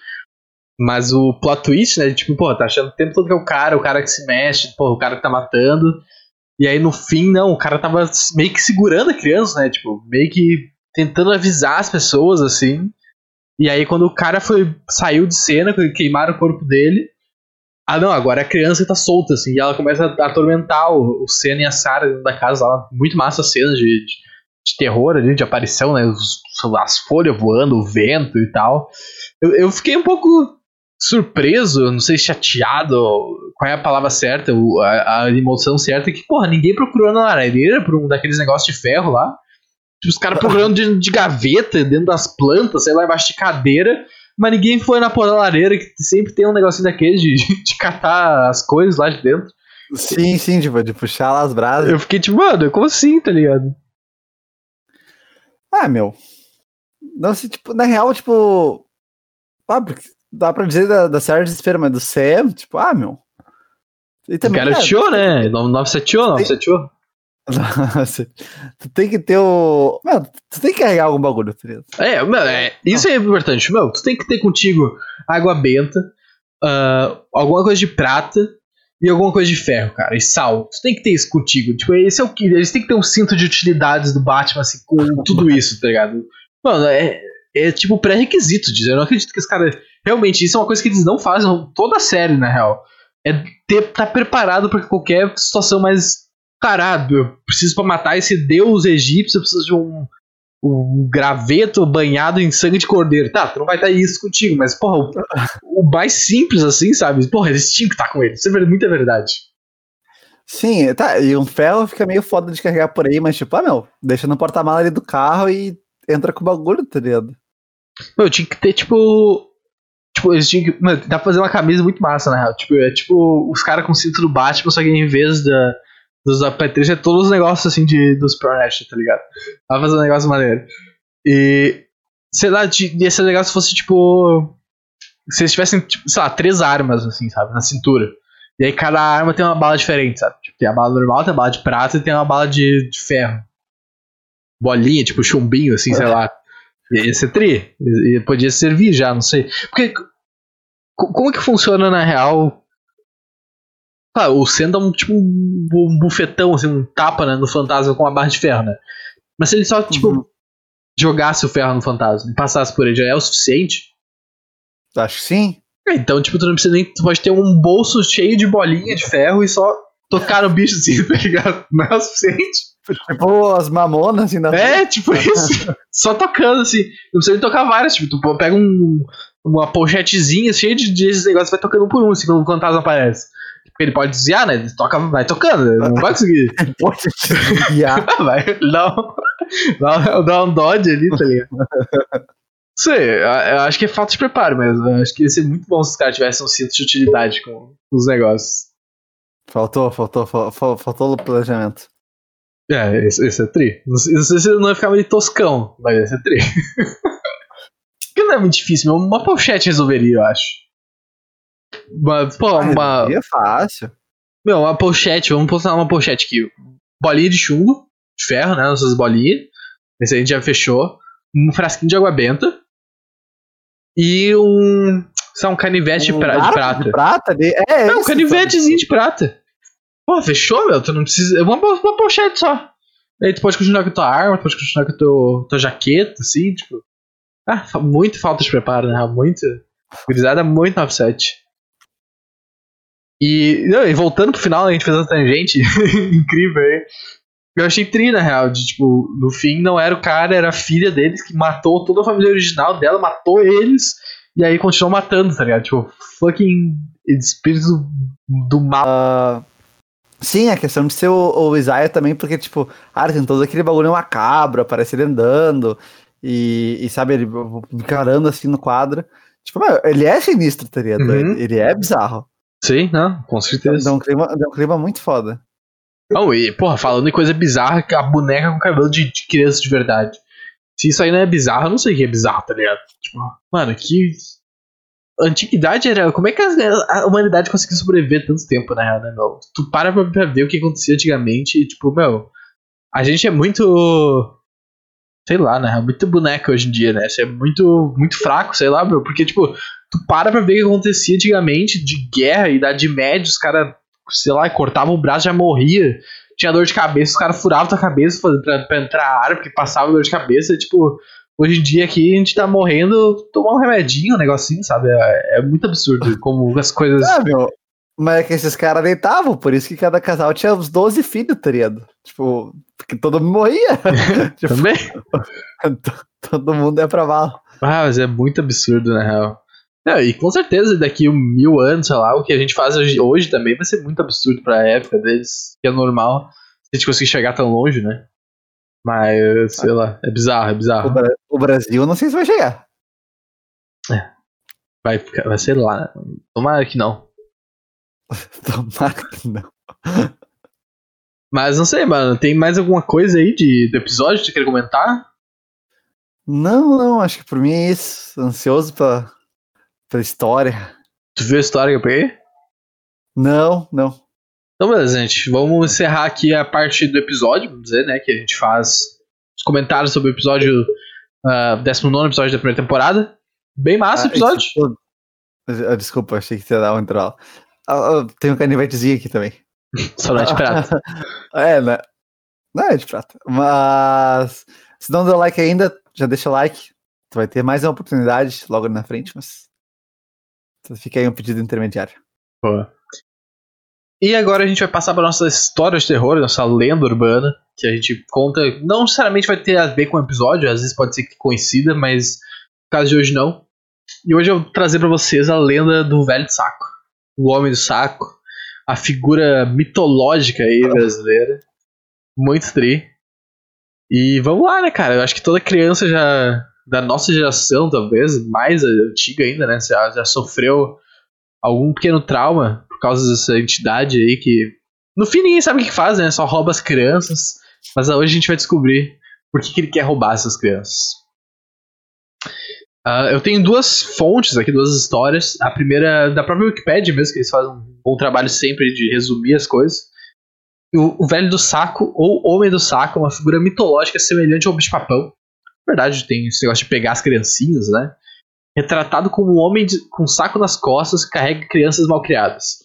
Mas o plot twist, né? Tipo, pô, tá achando o tempo todo que é o cara, o cara que se mexe, pô, o cara que tá matando. E aí no fim, não, o cara tava meio que segurando a criança, né? Tipo, meio que tentando avisar as pessoas, assim. E aí quando o cara foi saiu de cena, queimaram o corpo dele, ah, não, agora a criança tá solta, assim, e ela começa a atormentar o, o Senna e a Sarah dentro da casa lá. Muito massa as cenas de, de, de, terror ali, de aparição, né? Os, as folhas voando, o vento e tal. Eu, eu fiquei um pouco surpreso, não sei, chateado, qual é a palavra certa, a, a emoção certa, que, porra, ninguém procurou na lareira por um daqueles negócios de ferro lá. Tipo, os caras procurando de, de gaveta, dentro das plantas, sei lá, embaixo de cadeira mas ninguém foi na lareira que sempre tem um negocinho daquele de, de catar as coisas lá de dentro. Sim, sim, tipo, de puxar lá as brasas. Eu fiquei tipo, mano, como assim, tá ligado? Ah, meu. Não sei, tipo, na real, tipo. Ah, dá pra dizer da, da série Desespero, mas do Sam, tipo, ah, meu. E também, o cara é, né? 978, 978. tu tem que ter o. Meu, tu tem que carregar algum bagulho, tá É, meu, é, isso é importante. Meu, tu tem que ter contigo água benta, uh, alguma coisa de prata e alguma coisa de ferro, cara. E sal. Tu tem que ter isso contigo. Tipo, esse é o que. Eles têm que ter um cinto de utilidades do Batman, assim, com tudo isso, tá ligado? Mano, é, é tipo pré-requisito. Eu não acredito que os caras. Realmente, isso é uma coisa que eles não fazem toda a série, na real. É ter, tá preparado pra qualquer situação mais. Caralho, eu preciso pra matar esse deus egípcio, eu preciso de um, um graveto banhado em sangue de cordeiro. Tá, tu não vai estar isso contigo, mas, porra, o, o mais simples assim, sabe? Porra, eles tinham que estar com ele. Isso é muita verdade. Sim, tá. E um ferro fica meio foda de carregar por aí, mas tipo, ah, meu, deixa no porta-mala ali do carro e entra com o bagulho, tá ligado? Meu, tinha que ter, tipo. Tipo, eles tinham que. Mano, dá pra fazer uma camisa muito massa, na real. Tipo, é tipo os caras com cinto do Batman, só que em vez da, dos Patrícia, é todos os negócios assim de, dos Pronet, tá ligado? Pra fazer um negócio maneiro. E. Sei lá, de, ia ser legal se fosse tipo. Se eles tivessem, tipo, sei lá, três armas, assim, sabe? Na cintura. E aí cada arma tem uma bala diferente, sabe? Tipo, tem a bala normal, tem a bala de prata e tem uma bala de, de ferro. Bolinha, tipo chumbinho, assim, sei lá. Ia ser tri. E podia servir já, não sei. Porque. Como que funciona na real? Ah, o Sen dá um tipo um bufetão, assim, um tapa né, no fantasma com uma barra de ferro, né? Mas se ele só, tipo, uhum. jogasse o ferro no fantasma e passasse por ele, já é o suficiente? Acho que sim. É, então, tipo, tu não precisa nem. Tu pode ter um bolso cheio de bolinha de ferro e só tocar no bicho assim, tá ligado? Não é o suficiente. Tipo as mamonas, assim, na É, tipo isso. Só tocando, assim. Não precisa nem tocar várias. Tipo, tu pega um, uma pochetezinha cheia de, de esses negócios vai tocando por um, assim, quando o fantasma aparece. Porque ele pode desviar, né? Ele toca, vai tocando, não vai conseguir. pode desviar. vai, dá um, dá, um dodge ali, tá ligado? Sei, eu acho que é falta de preparo mesmo. Eu acho que ia ser muito bom se os caras tivessem um cinto de utilidade com os negócios. Faltou, faltou, faltou, faltou o planejamento. É, esse, esse é tri. Não sei, se não ia ficar meio toscão, mas esse é tri. que não é muito difícil, meu. Uma pochete resolveria, eu acho. Uma, pô, uma. É fácil. Meu, uma pochete, vamos postar uma pochete aqui. Bolinha de chumbo, de ferro, né? Nossas bolinhas. Esse a gente já fechou. Um frasquinho de água benta. E um. Sei um canivete um de, pra, de prata. De prata? É, é um canivetezinho de prata. Pô, fechou, meu? Tu não precisa. Uma, uma pochete só. Aí tu pode continuar com a tua arma, tu pode continuar com a tua, tua jaqueta, assim, tipo. Ah, muito falta de preparo, né? Muito. Gurizada muito offset. E, não, e voltando pro final, a gente fez uma tangente incrível aí. Eu achei tri, na real, de tipo, no fim não era o cara, era a filha deles que matou toda a família original dela, matou eles, e aí continuou matando, tá ligado? Tipo, fucking espírito do mal. Uh, Sim, a questão de ser o, o Isaiah também, porque, tipo, ah, tem todo aquele bagulho macabro, aparece ele andando, e, e sabe, ele encarando assim no quadro. Tipo, ele é sinistro, tá ligado? Uhum. Ele, ele, é bizarro. Sim, não, com certeza. Dá um clima, dá um clima muito foda. Não, e, porra, falando em coisa bizarra, a boneca com cabelo de, de criança de verdade. Se isso aí não é bizarro, eu não sei o que é bizarro, tá ligado? Tipo, mano, que, antiguidade era. Como é que a, a, humanidade conseguiu sobreviver tanto tempo, na real, né, meu? Tu para pra, pra, ver o que acontecia antigamente e, tipo, meu. A gente é muito. Sei lá, né? Muito boneco hoje em dia, né? Você é muito, muito fraco, sei lá, meu. Porque, tipo, tu para pra ver o que acontecia antigamente de guerra, idade média, os caras, sei lá, cortavam o braço já morria. Tinha dor de cabeça, os caras furavam tua cabeça pra, pra entrar a ar, porque passava dor de cabeça. Tipo, Hoje em dia aqui a gente tá morrendo, tomar um remedinho, um negocinho, sabe? É, é muito absurdo como as coisas. Ah, meu. Mas é que esses caras deitavam, por isso que cada casal tinha uns 12 filhos, tá ligado? Tipo, porque todo mundo morria. tipo, Também? todo mundo é pra mal. Ah, mas é muito absurdo, na real. E com certeza daqui um mil anos, sei lá, o que a gente faz hoje, hoje também vai ser muito absurdo pra época deles, que é normal a gente conseguir chegar tão longe, né? Mas, sei lá, é bizarro, é bizarro. O, Bra o Brasil, não sei se vai chegar. É. Vai, vai ser lá. Tomara que não. Tomara que não. Mas não sei, mano. Tem mais alguma coisa aí de, do episódio que você quer comentar? Não, não. Acho que por mim é isso. Ansioso pela, história. Tu viu a história que eu peguei? Não, não. Então, beleza, gente. Vamos encerrar aqui a parte do episódio, vamos dizer, né? Que a gente faz os comentários sobre o episódio, uh, 19 episódio da primeira temporada. Bem massa o ah, episódio. Desculpa, achei que você ia dar um intervalo. Ah, tem um canivetezinho aqui também. Só não é de prata. é, né? Não é de prata. Mas se não deu like ainda, já deixa o like. Tu vai ter mais uma oportunidade logo na frente, mas. Fica aí um pedido intermediário. Boa. E agora a gente vai passar para nossa história de terror, nossa lenda urbana, que a gente conta. Não necessariamente vai ter a ver com o episódio, às vezes pode ser que coincida, mas no caso de hoje não. E hoje eu vou trazer para vocês a lenda do velho saco. O homem do saco. A figura mitológica aí brasileira. Muito tri. E vamos lá, né, cara? Eu acho que toda criança já. Da nossa geração, talvez, mais antiga ainda, né? Já, já sofreu algum pequeno trauma por causa dessa entidade aí que. No fim ninguém sabe o que faz, né? Só rouba as crianças. Mas hoje a gente vai descobrir por que, que ele quer roubar essas crianças. Uh, eu tenho duas fontes aqui, duas histórias. A primeira da própria Wikipedia mesmo, que eles fazem um bom trabalho sempre de resumir as coisas. O, o velho do saco, ou homem do saco, é uma figura mitológica semelhante ao bicho-papão. Verdade, tem esse negócio de pegar as criancinhas, né? Retratado como um homem de, com um saco nas costas que carrega crianças malcriadas.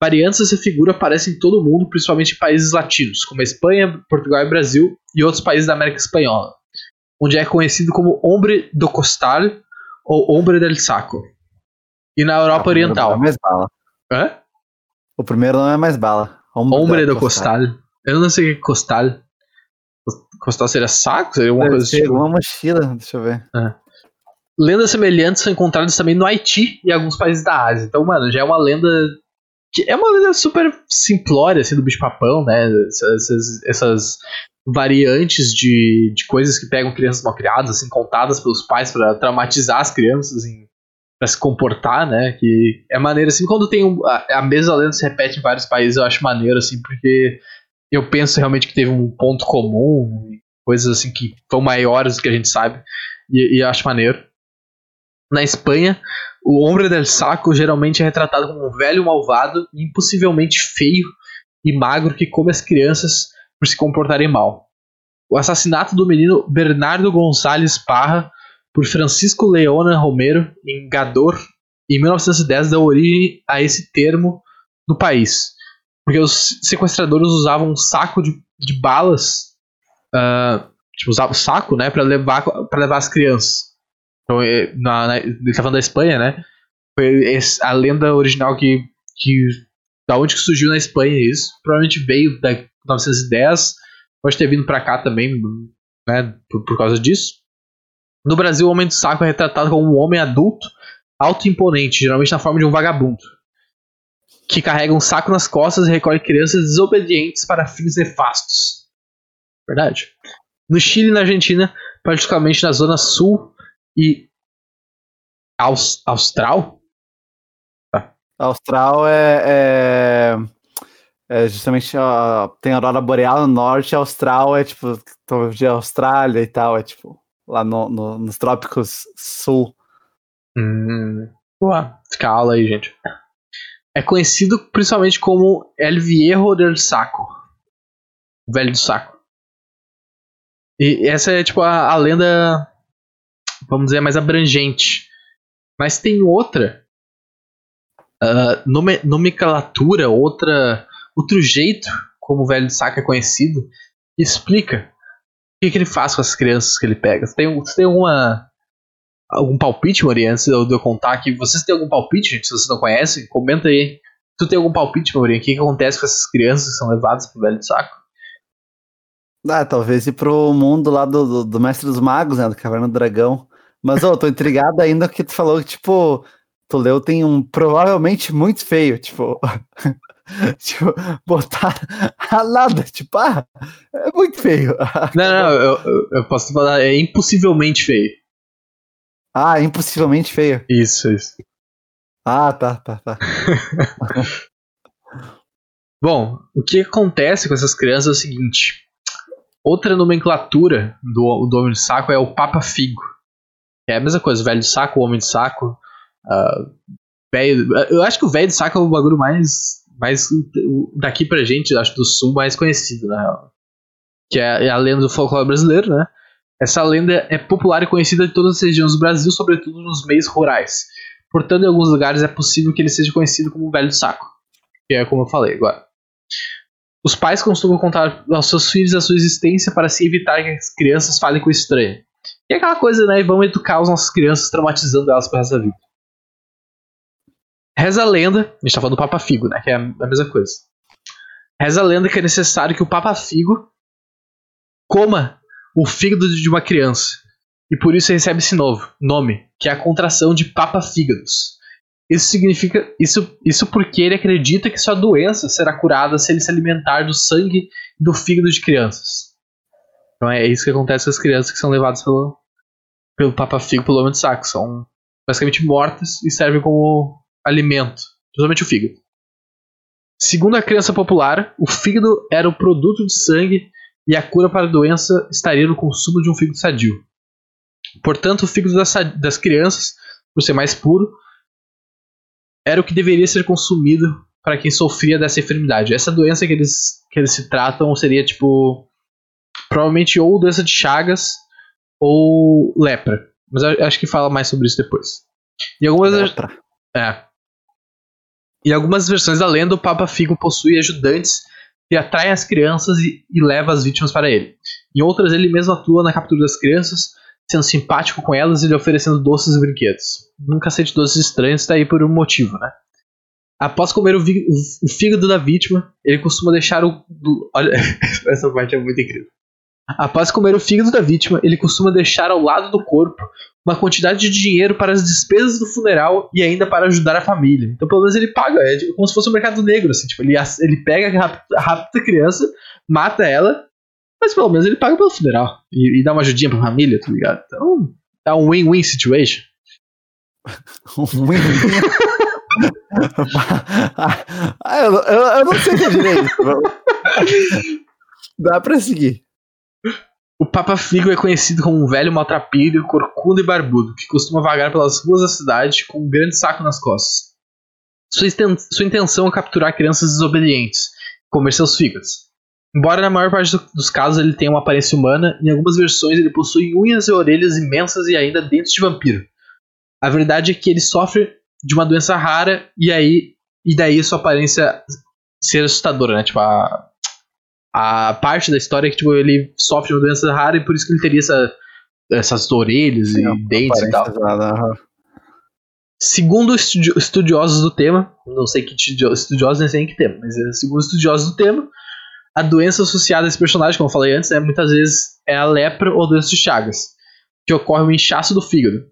Variantes dessa figura aparecem em todo o mundo, principalmente em países latinos, como a Espanha, Portugal e Brasil, e outros países da América Espanhola onde é conhecido como Hombre do Costal ou Hombre del Saco. E na Europa Oriental. É mais bala. Hã? O primeiro não é mais bala. Hombre, Hombre do Costal. Costal. Eu não sei o que é Costal. Costal seria saco? Seria alguma coisa tipo? uma mochila, deixa eu ver. É. Lendas semelhantes são encontradas também no Haiti e alguns países da Ásia. Então, mano, já é uma lenda. Que é uma lenda super simplória, assim, do bicho-papão, né? Essas, essas variantes de, de coisas que pegam crianças mal criadas, assim, contadas pelos pais para traumatizar as crianças, assim, para se comportar, né? Que é maneiro, assim, quando tem um, a, a mesma lenda se repete em vários países, eu acho maneiro, assim, porque eu penso realmente que teve um ponto comum, coisas assim que são maiores do que a gente sabe, e, e acho maneiro. Na Espanha, o Hombre del Saco geralmente é retratado como um velho malvado impossivelmente feio e magro que come as crianças por se comportarem mal. O assassinato do menino Bernardo Gonçalves Parra por Francisco Leona Romero em Gador em 1910 deu origem a esse termo no país, porque os sequestradores usavam um saco de, de balas, uh, tipo, usavam o saco, né, para levar para levar as crianças. Então, na, na, ele tá falando da Espanha, né? Foi a lenda original que, que da onde que surgiu na Espanha isso, provavelmente veio da 1910, pode ter vindo para cá também, né, por, por, causa disso. No Brasil, o Homem do Saco é retratado como um homem adulto, alto e imponente, geralmente na forma de um vagabundo, que carrega um saco nas costas e recolhe crianças desobedientes para fins nefastos. Verdade. No Chile e na Argentina, particularmente na zona sul e aus austral. Tá. Austral é, é é justamente ó, tem a aurora boreal no norte, austral é tipo de Austrália e tal, é tipo lá no, no nos trópicos sul. Hum, ué, fica a aula aí, gente. É conhecido principalmente como El Viejo del Saco, o velho do saco. E essa é tipo a, a lenda, vamos dizer, mais abrangente. Mas tem outra uh, nomenclatura, outra outro jeito, como o velho de saco é conhecido, explica o que, que ele faz com as crianças que ele pega. Você tem, você tem alguma, algum palpite, Mori, antes de eu contar aqui? Vocês têm algum palpite, gente? Se vocês não conhecem, comenta aí. Tu tem algum palpite, Mori? O que, que acontece com essas crianças que são levadas pro velho de saco? Ah, talvez ir pro mundo lá do, do, do Mestre dos Magos, né? Do Caverna do Dragão. Mas, ô, oh, tô intrigado ainda que tu falou que, tipo, tu leu tem um provavelmente muito feio, tipo. tipo, botar a nada, tipo, ah, é muito feio. Não, não, eu, eu posso falar, é impossivelmente feio. Ah, impossivelmente feio. Isso, isso. Ah, tá, tá, tá. Bom, o que acontece com essas crianças é o seguinte. Outra nomenclatura do, do homem de saco é o Papa Figo. É a mesma coisa, o velho de saco, o homem de saco. Uh, velho, eu acho que o velho de saco é o bagulho mais mais daqui pra gente, acho do sul, mais conhecido, na real. Que é, é a lenda do folclore brasileiro, né? Essa lenda é popular e conhecida em todas as regiões do Brasil, sobretudo nos meios rurais. Portanto, em alguns lugares é possível que ele seja conhecido como o Velho do Saco. que é como eu falei agora. Os pais costumam contar aos seus filhos a sua existência para se evitar que as crianças falem com estranho. E é aquela coisa, né? Vamos educar as nossas crianças traumatizando elas para essa vida. Reza a lenda, a gente tá falando do Papa Figo, né? Que é a mesma coisa. Reza a lenda que é necessário que o Papa Figo coma o fígado de uma criança. E por isso recebe esse novo nome, que é a contração de Papa Fígados. Isso significa. Isso, isso porque ele acredita que sua doença será curada se ele se alimentar do sangue do fígado de crianças. Então é isso que acontece com as crianças que são levadas pelo, pelo Papa Figo, pelo homem de saco. São basicamente mortas e servem como alimento, principalmente o fígado. Segundo a crença popular, o fígado era o produto de sangue e a cura para a doença estaria no consumo de um fígado sadio. Portanto, o fígado das, das crianças, por ser mais puro, era o que deveria ser consumido para quem sofria dessa enfermidade. Essa doença que eles, que eles se tratam seria tipo. Provavelmente ou doença de Chagas ou lepra. Mas eu acho que fala mais sobre isso depois. E algumas. Lepra. É. Em algumas versões da lenda, o Papa Figo possui ajudantes que atraem as crianças e, e leva as vítimas para ele. Em outras, ele mesmo atua na captura das crianças, sendo simpático com elas e lhe oferecendo doces e brinquedos. Nunca sente doces estranhos está aí por um motivo, né? Após comer o, o, fígado da vítima, ele costuma deixar o. Olha, essa parte é muito incrível. Após comer o fígado da vítima, ele costuma deixar ao lado do corpo uma quantidade de dinheiro para as despesas do funeral e ainda para ajudar a família. Então, pelo menos ele paga, é como se fosse um mercado negro, assim, tipo, ele, ele pega, rapta a criança, mata ela, mas pelo menos ele paga pelo funeral e, e dá uma ajudinha pra família, tá ligado? Então, é um win-win situation. um win-win. ah, eu, eu, eu, não sei o que é direito. Dá pra seguir. O Papa Figo é conhecido como um velho maltrapilho, corcunda e barbudo, que costuma vagar pelas ruas da cidade com um grande saco nas costas. Sua, sua intenção é capturar crianças desobedientes, comer seus fígados. Embora na maior parte do, dos casos ele tenha uma aparência humana, em algumas versões ele possui unhas e orelhas imensas e ainda dentes de vampiro. A verdade é que ele sofre de uma doença rara e aí e daí sua aparência ser assustadora, né? Tipo, a, a parte da história é que tipo, ele sofre de uma doença rara e por isso que ele teria essa, essas orelhas Sim, e dentes e tal. Segundo estudiosos do tema, não sei que estudiosos nem sei em que tema, mas é, segundo estudiosos do tema, a doença associada a esse personagem, como eu falei antes, né, muitas vezes é a lepra ou doença de Chagas, que ocorre o um inchaço do fígado.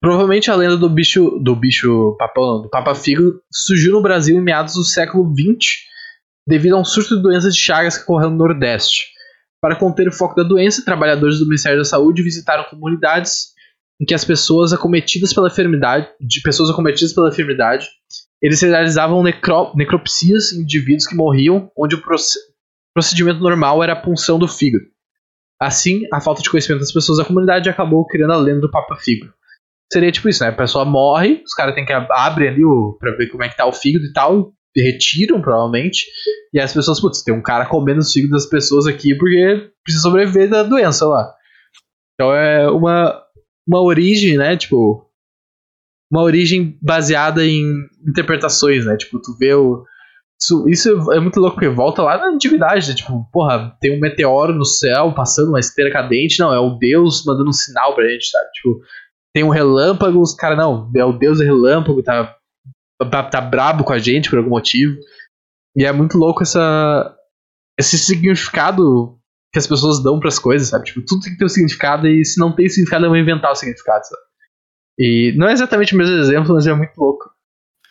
Provavelmente a lenda do bicho do bicho papão, do Papa Fígado surgiu no Brasil em meados do século XX devido a um surto de doenças de Chagas que ocorreu no Nordeste. Para conter o foco da doença, trabalhadores do Ministério da Saúde visitaram comunidades em que as pessoas acometidas pela enfermidade, de pessoas acometidas pela enfermidade, eles realizavam necro, necropsias em indivíduos que morriam, onde o procedimento normal era a punção do fígado. Assim, a falta de conhecimento das pessoas da comunidade acabou criando a lenda do Papa Fígado. Seria tipo isso, né? A pessoa morre, os caras têm que abrir ali o, pra ver como é que tá o fígado e tal, retiram, provavelmente. E as pessoas, putz, tem um cara comendo os fígados das pessoas aqui porque precisa sobreviver da doença lá. Então é uma, uma origem, né? Tipo. Uma origem baseada em interpretações, né? Tipo, tu vê o. Isso, isso é muito louco, porque volta lá na antiguidade, né? Tipo, porra, tem um meteoro no céu passando uma esteira cadente. Não, é o Deus mandando um sinal pra gente, sabe? Tipo, tem um relâmpago, os caras, não, é o Deus relâmpago, tá tá, tá brabo com a gente por algum motivo. E é muito louco essa, esse significado que as pessoas dão para as coisas, sabe? Tipo, tudo tem que ter um significado e se não tem significado, eu vou inventar o significado, sabe? E não é exatamente o mesmo exemplo, mas é muito louco.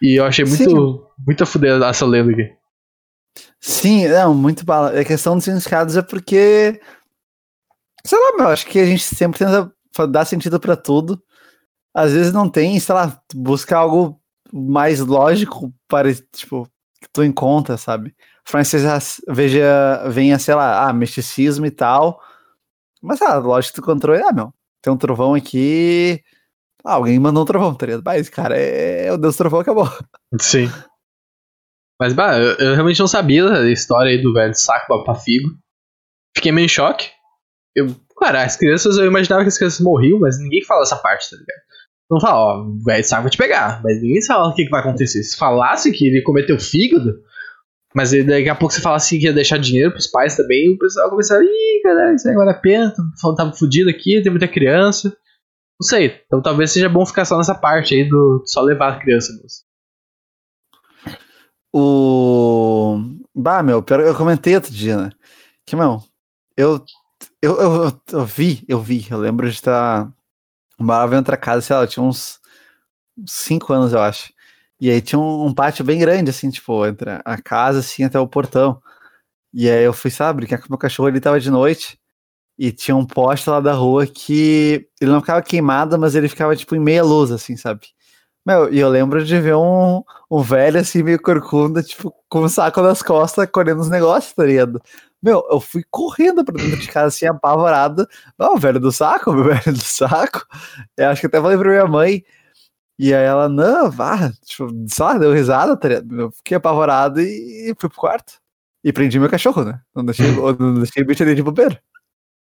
E eu achei muito, Sim. muito a fuder essa lenda aqui. Sim, não, muito bala. A questão dos significados é porque. Sei lá, meu, acho que a gente sempre tenta dar sentido para tudo. Às vezes não tem, sei lá, buscar algo mais lógico para, tipo, que tu encontra, sabe? Francesa veja, venha, sei lá, ah, misticismo e tal. Mas, ah, lógico que tu encontrou, ah, meu, tem um trovão aqui. Ah, alguém mandou um trovão, tá ligado? Mas, cara, é, é o Deus Trovão acabou. Sim. Mas, bah, eu, eu, realmente não sabia da história aí do velho saco pra figo. Fiquei meio em choque. Eu, cara, as crianças, eu imaginava que as crianças morriam, mas ninguém fala essa parte, tá ligado? Não fala, ó, o velho saco vai te pegar. Mas ninguém sabe o que, que vai acontecer. Se falasse que ele cometeu fígado, Mas daqui a pouco você fala assim que ia deixar dinheiro pros pais também, o pessoal começa a, ih, caralho, isso aí vale a pena, tava fudido aqui, tem muita criança. Não sei, então talvez seja bom ficar só nessa parte aí do só levar a criança mesmo. O. Bah, meu, eu comentei outro dia, né? Que, meu, eu, eu, eu, eu vi, eu vi, eu lembro de estar. Morava em outra casa, sei lá, tinha uns 5 anos, eu acho. E aí tinha um, um, pátio bem grande, assim, tipo, entre a casa, assim, até o portão. E aí eu fui, sabe, brincar com meu cachorro, ele tava de noite. E tinha um poste lá da rua que ele não ficava queimado, mas ele ficava, tipo, em meia luz, assim, sabe? Meu, e eu lembro de ver um, um velho, assim, meio corcunda, tipo, com um saco nas costas, colhendo os negócios, tá ligado? Meu, eu fui correndo pra dentro de casa, assim, apavorado. Não, velho do saco, meu velho do saco. Eu acho que até falei pra minha mãe, e aí ela, não, vá, tipo, só deu risada, tá eu fiquei apavorado e fui pro quarto. E prendi meu cachorro, né? Não deixei, não deixei o bicho ali de bobeira.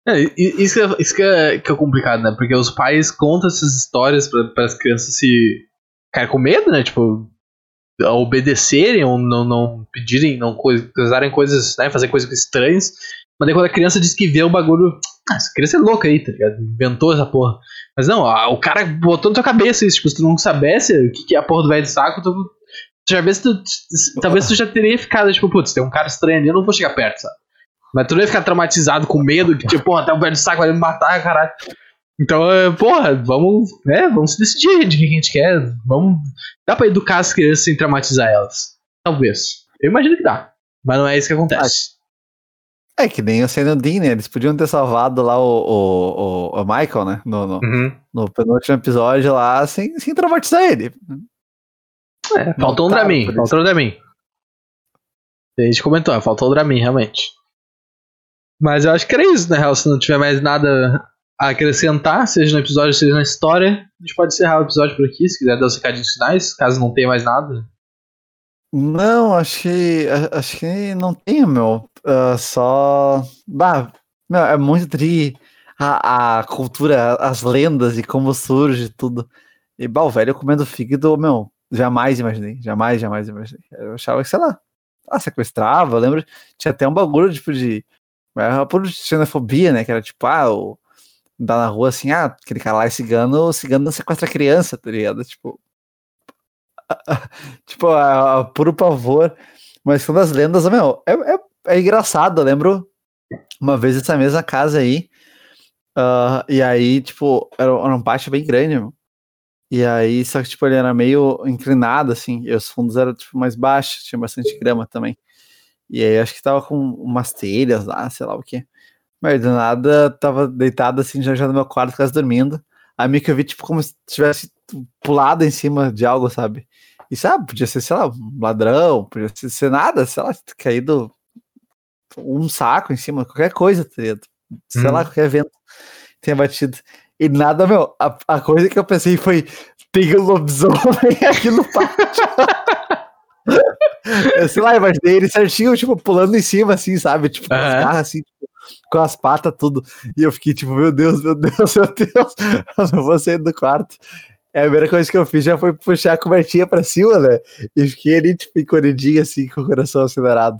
É, isso, que é, isso que, é, que é complicado, né? Porque os pais contam essas histórias para as crianças se. Cara, com medo, né? Tipo, obedecerem ou não, não pedirem, não usarem coisas, né? Fazer coisas estranhas. Mas daí quando a criança diz que vê o bagulho. Ah, essa criança é louca aí, tá ligado? Inventou essa porra. Mas não, o cara botou na tua cabeça isso. Tipo, se tu não soubesse o que, que é a porra do velho saco, tu, tu já vê se tu. Talvez tu já teria ficado, tipo, putz, tem um cara estranho ali, eu não vou chegar perto, sabe? Mas tu não ia ficar traumatizado com medo que, tipo, porra, até o velho saco vai me matar, caralho. Então, é, porra, vamos, né, vamos decidir de quem a gente quer. Vamos. Dá pra educar as crianças sem traumatizar elas. Talvez. Eu imagino que dá. Mas não é isso que acontece. É que nem o Senodin, né? Eles podiam ter salvado lá o, o, o, Michael, né? No, no, uhum. no, penúltimo episódio lá, sem, sem traumatizar ele. É, faltou um Dramin, faltou um Dramin. A gente comentou, faltou o Dramin, realmente. Mas eu acho que era isso, na real. Se não tiver mais nada a acrescentar, seja no episódio, seja na história, a gente pode encerrar o episódio por aqui, se quiser dar os recadinhos finais, caso não tenha mais nada. Não, acho que, acho que não tem, meu. Uh, só. Bah, meu, é muito tri a, a cultura, as lendas e como surge tudo. E, bah, o velho comendo fígado, meu, jamais imaginei. Jamais, jamais imaginei. Eu achava que, sei lá, ah, sequestrava. Eu lembro, tinha até um bagulho, tipo, de era por xenofobia, né? Que era tipo, ah, o, dá na rua assim, ah, aquele cara lá é cigano, o cigano não sequestra criança, tá ligado? Tipo. tipo, a, puro pavor. Mas são das lendas, meu, é, é, é, engraçado. Eu lembro uma vez essa mesma casa aí. Uh, e aí, tipo, era, era um pátio bem grande, meu. E aí, só que, tipo, ele era meio inclinado, assim, e os fundos eram, tipo, mais baixos, tinha bastante grama também. E aí acho que tava com umas telhas lá, sei lá o que. Mas do nada tava deitado assim, já, já no meu quarto, quase dormindo. Aí meio que eu vi, tipo, como se tivesse pulado em cima de algo, sabe? E sabe, podia ser, sei lá, um ladrão, podia ser nada, sei lá, caído um saco em cima, qualquer coisa, tá ligado? Sei hum. lá, qualquer vento tenha batido. E nada, meu, a, a coisa que eu pensei foi: tem um lobisomem aqui no pátio. Eu sei lá, imaginei ele certinho, tipo, pulando em cima, assim, sabe? Tipo, com as garras, assim, tipo, com as patas, tudo. E eu fiquei tipo, meu Deus, meu Deus, meu Deus, eu não vou sair do quarto. É, a primeira coisa que eu fiz já foi puxar a cobertinha pra cima, né? E fiquei ali, tipo, encolhidinho, assim, com o coração acelerado.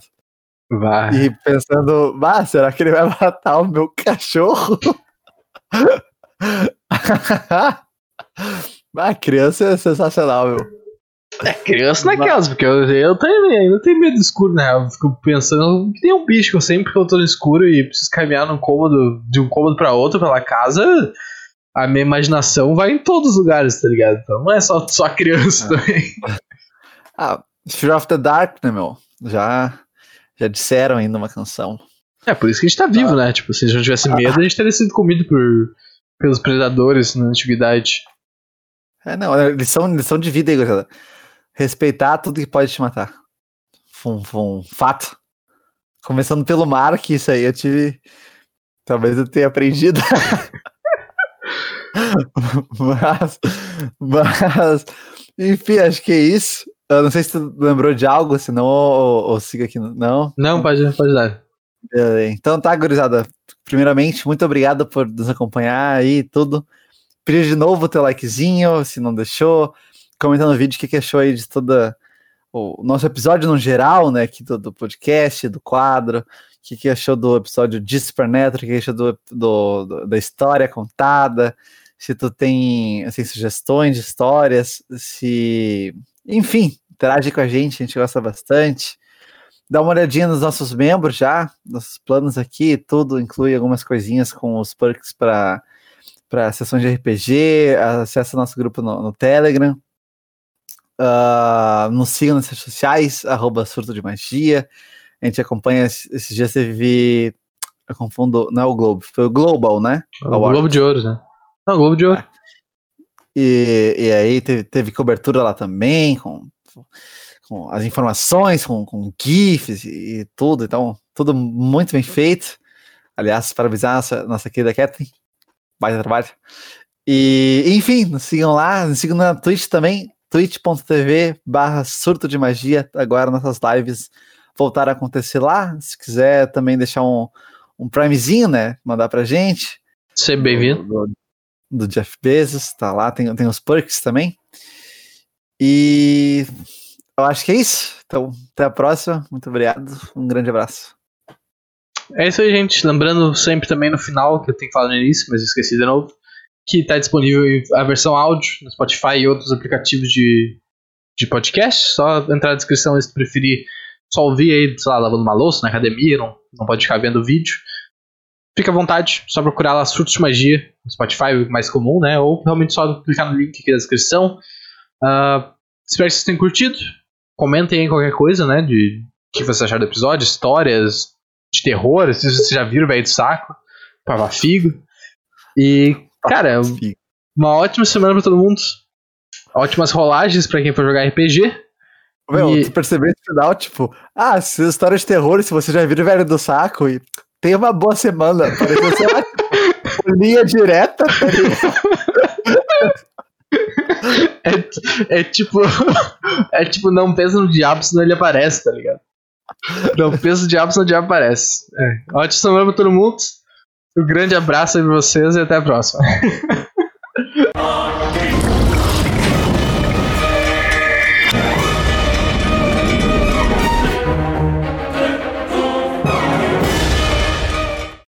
Vai. E pensando, ah, será que ele vai matar o meu cachorro? ah, criança é sensacional, meu. É, criança naquelas, porque eu, eu também ainda tenho medo do escuro, né? Eu fico pensando que tem um bicho que eu sempre que eu tô no escuro e preciso caminhar num cômodo, de um cômodo pra outro pela casa, a minha imaginação vai em todos os lugares, tá ligado? Então não é só, só criança ah. também. Ah, Fear of the Dark, né, meu? Já, já disseram ainda uma canção. É, por isso que a gente tá vivo, ah. né? Tipo, se a gente não tivesse medo, a gente teria sido comido por, pelos predadores na antiguidade. É, não, lição, lição de vida aí, galera. Respeitar tudo que pode te matar. Um, um fato. Começando pelo mar, que isso aí eu tive. Talvez eu tenha aprendido. mas, mas, enfim, acho que é isso. Eu não sei se tu lembrou de algo, senão ou, ou siga aqui. Não? Não, pode, pode dar. Então tá, gurizada. Primeiramente, muito obrigado por nos acompanhar aí tudo. Pedir de novo o teu likezinho, se não deixou comentando no vídeo o que, que achou aí de toda o nosso episódio no geral, né, aqui do, do podcast, do quadro, o que, que achou do episódio de Supernatural, o que achou do, do, do, da história contada, se tu tem assim, sugestões de histórias, se. Enfim, interage com a gente, a gente gosta bastante. Dá uma olhadinha nos nossos membros já, nossos planos aqui, tudo inclui algumas coisinhas com os perks para para sessões de RPG, acessa nosso grupo no, no Telegram. Uh, nos sigam nas redes sociais, arroba surto de magia. A gente acompanha esses dias teve. Eu confundo, não é o Globo, foi o Global, né? O Globo de Ouro, né? Não, o Globo de Ouro. É. E, e aí teve, teve cobertura lá também, com, com as informações, com, com GIFs e, e tudo, então, tudo muito bem feito. Aliás, parabenizar a nossa, nossa querida Catherine, baita trabalho. E, enfim, nos sigam lá, nos sigam na Twitch também, twitch.tv barra surto de magia. Agora nossas lives voltaram a acontecer lá. Se quiser também deixar um, um primezinho, né? Mandar pra gente. Seja bem-vindo. Do, do, Jeff Bezos, tá lá, tem, tem os perks também. E eu acho que é isso. Então, até a próxima. Muito obrigado. Um grande abraço. É isso aí, gente. Lembrando sempre também no final, que eu tenho que falar no início, mas esqueci de novo, que está disponível a versão áudio no Spotify e outros aplicativos de, de podcast. Só entrar na descrição se preferir só ouvir aí, sei lá, lavando uma louça na academia, não, não pode ficar vendo o vídeo. Fica à vontade, só procurar lá Surtos de Magia no Spotify, o mais comum, né? Ou realmente só clicar no link aqui da descrição. Uh, espero que vocês tenham curtido. Comentem aí qualquer coisa, né? De o que vocês acharam do episódio, histórias, de terror, se vocês já viram velho do saco, Pava Figo. E, cara, uma ótima semana pra todo mundo. Ótimas rolagens pra quem for jogar RPG. Meu, e... tu percebeu esse final, tipo, ah, se história de terror, se você já viu velho do saco, e tem uma boa semana. Pareceu, sei lá, tipo, linha direta. Tá é, é tipo. É tipo, não pensa no diabo, senão ele aparece, tá ligado? Não, pensa no diabo, senão o diabo aparece. É. Ótimo semana pra todo mundo. Um grande abraço pra vocês e até a próxima.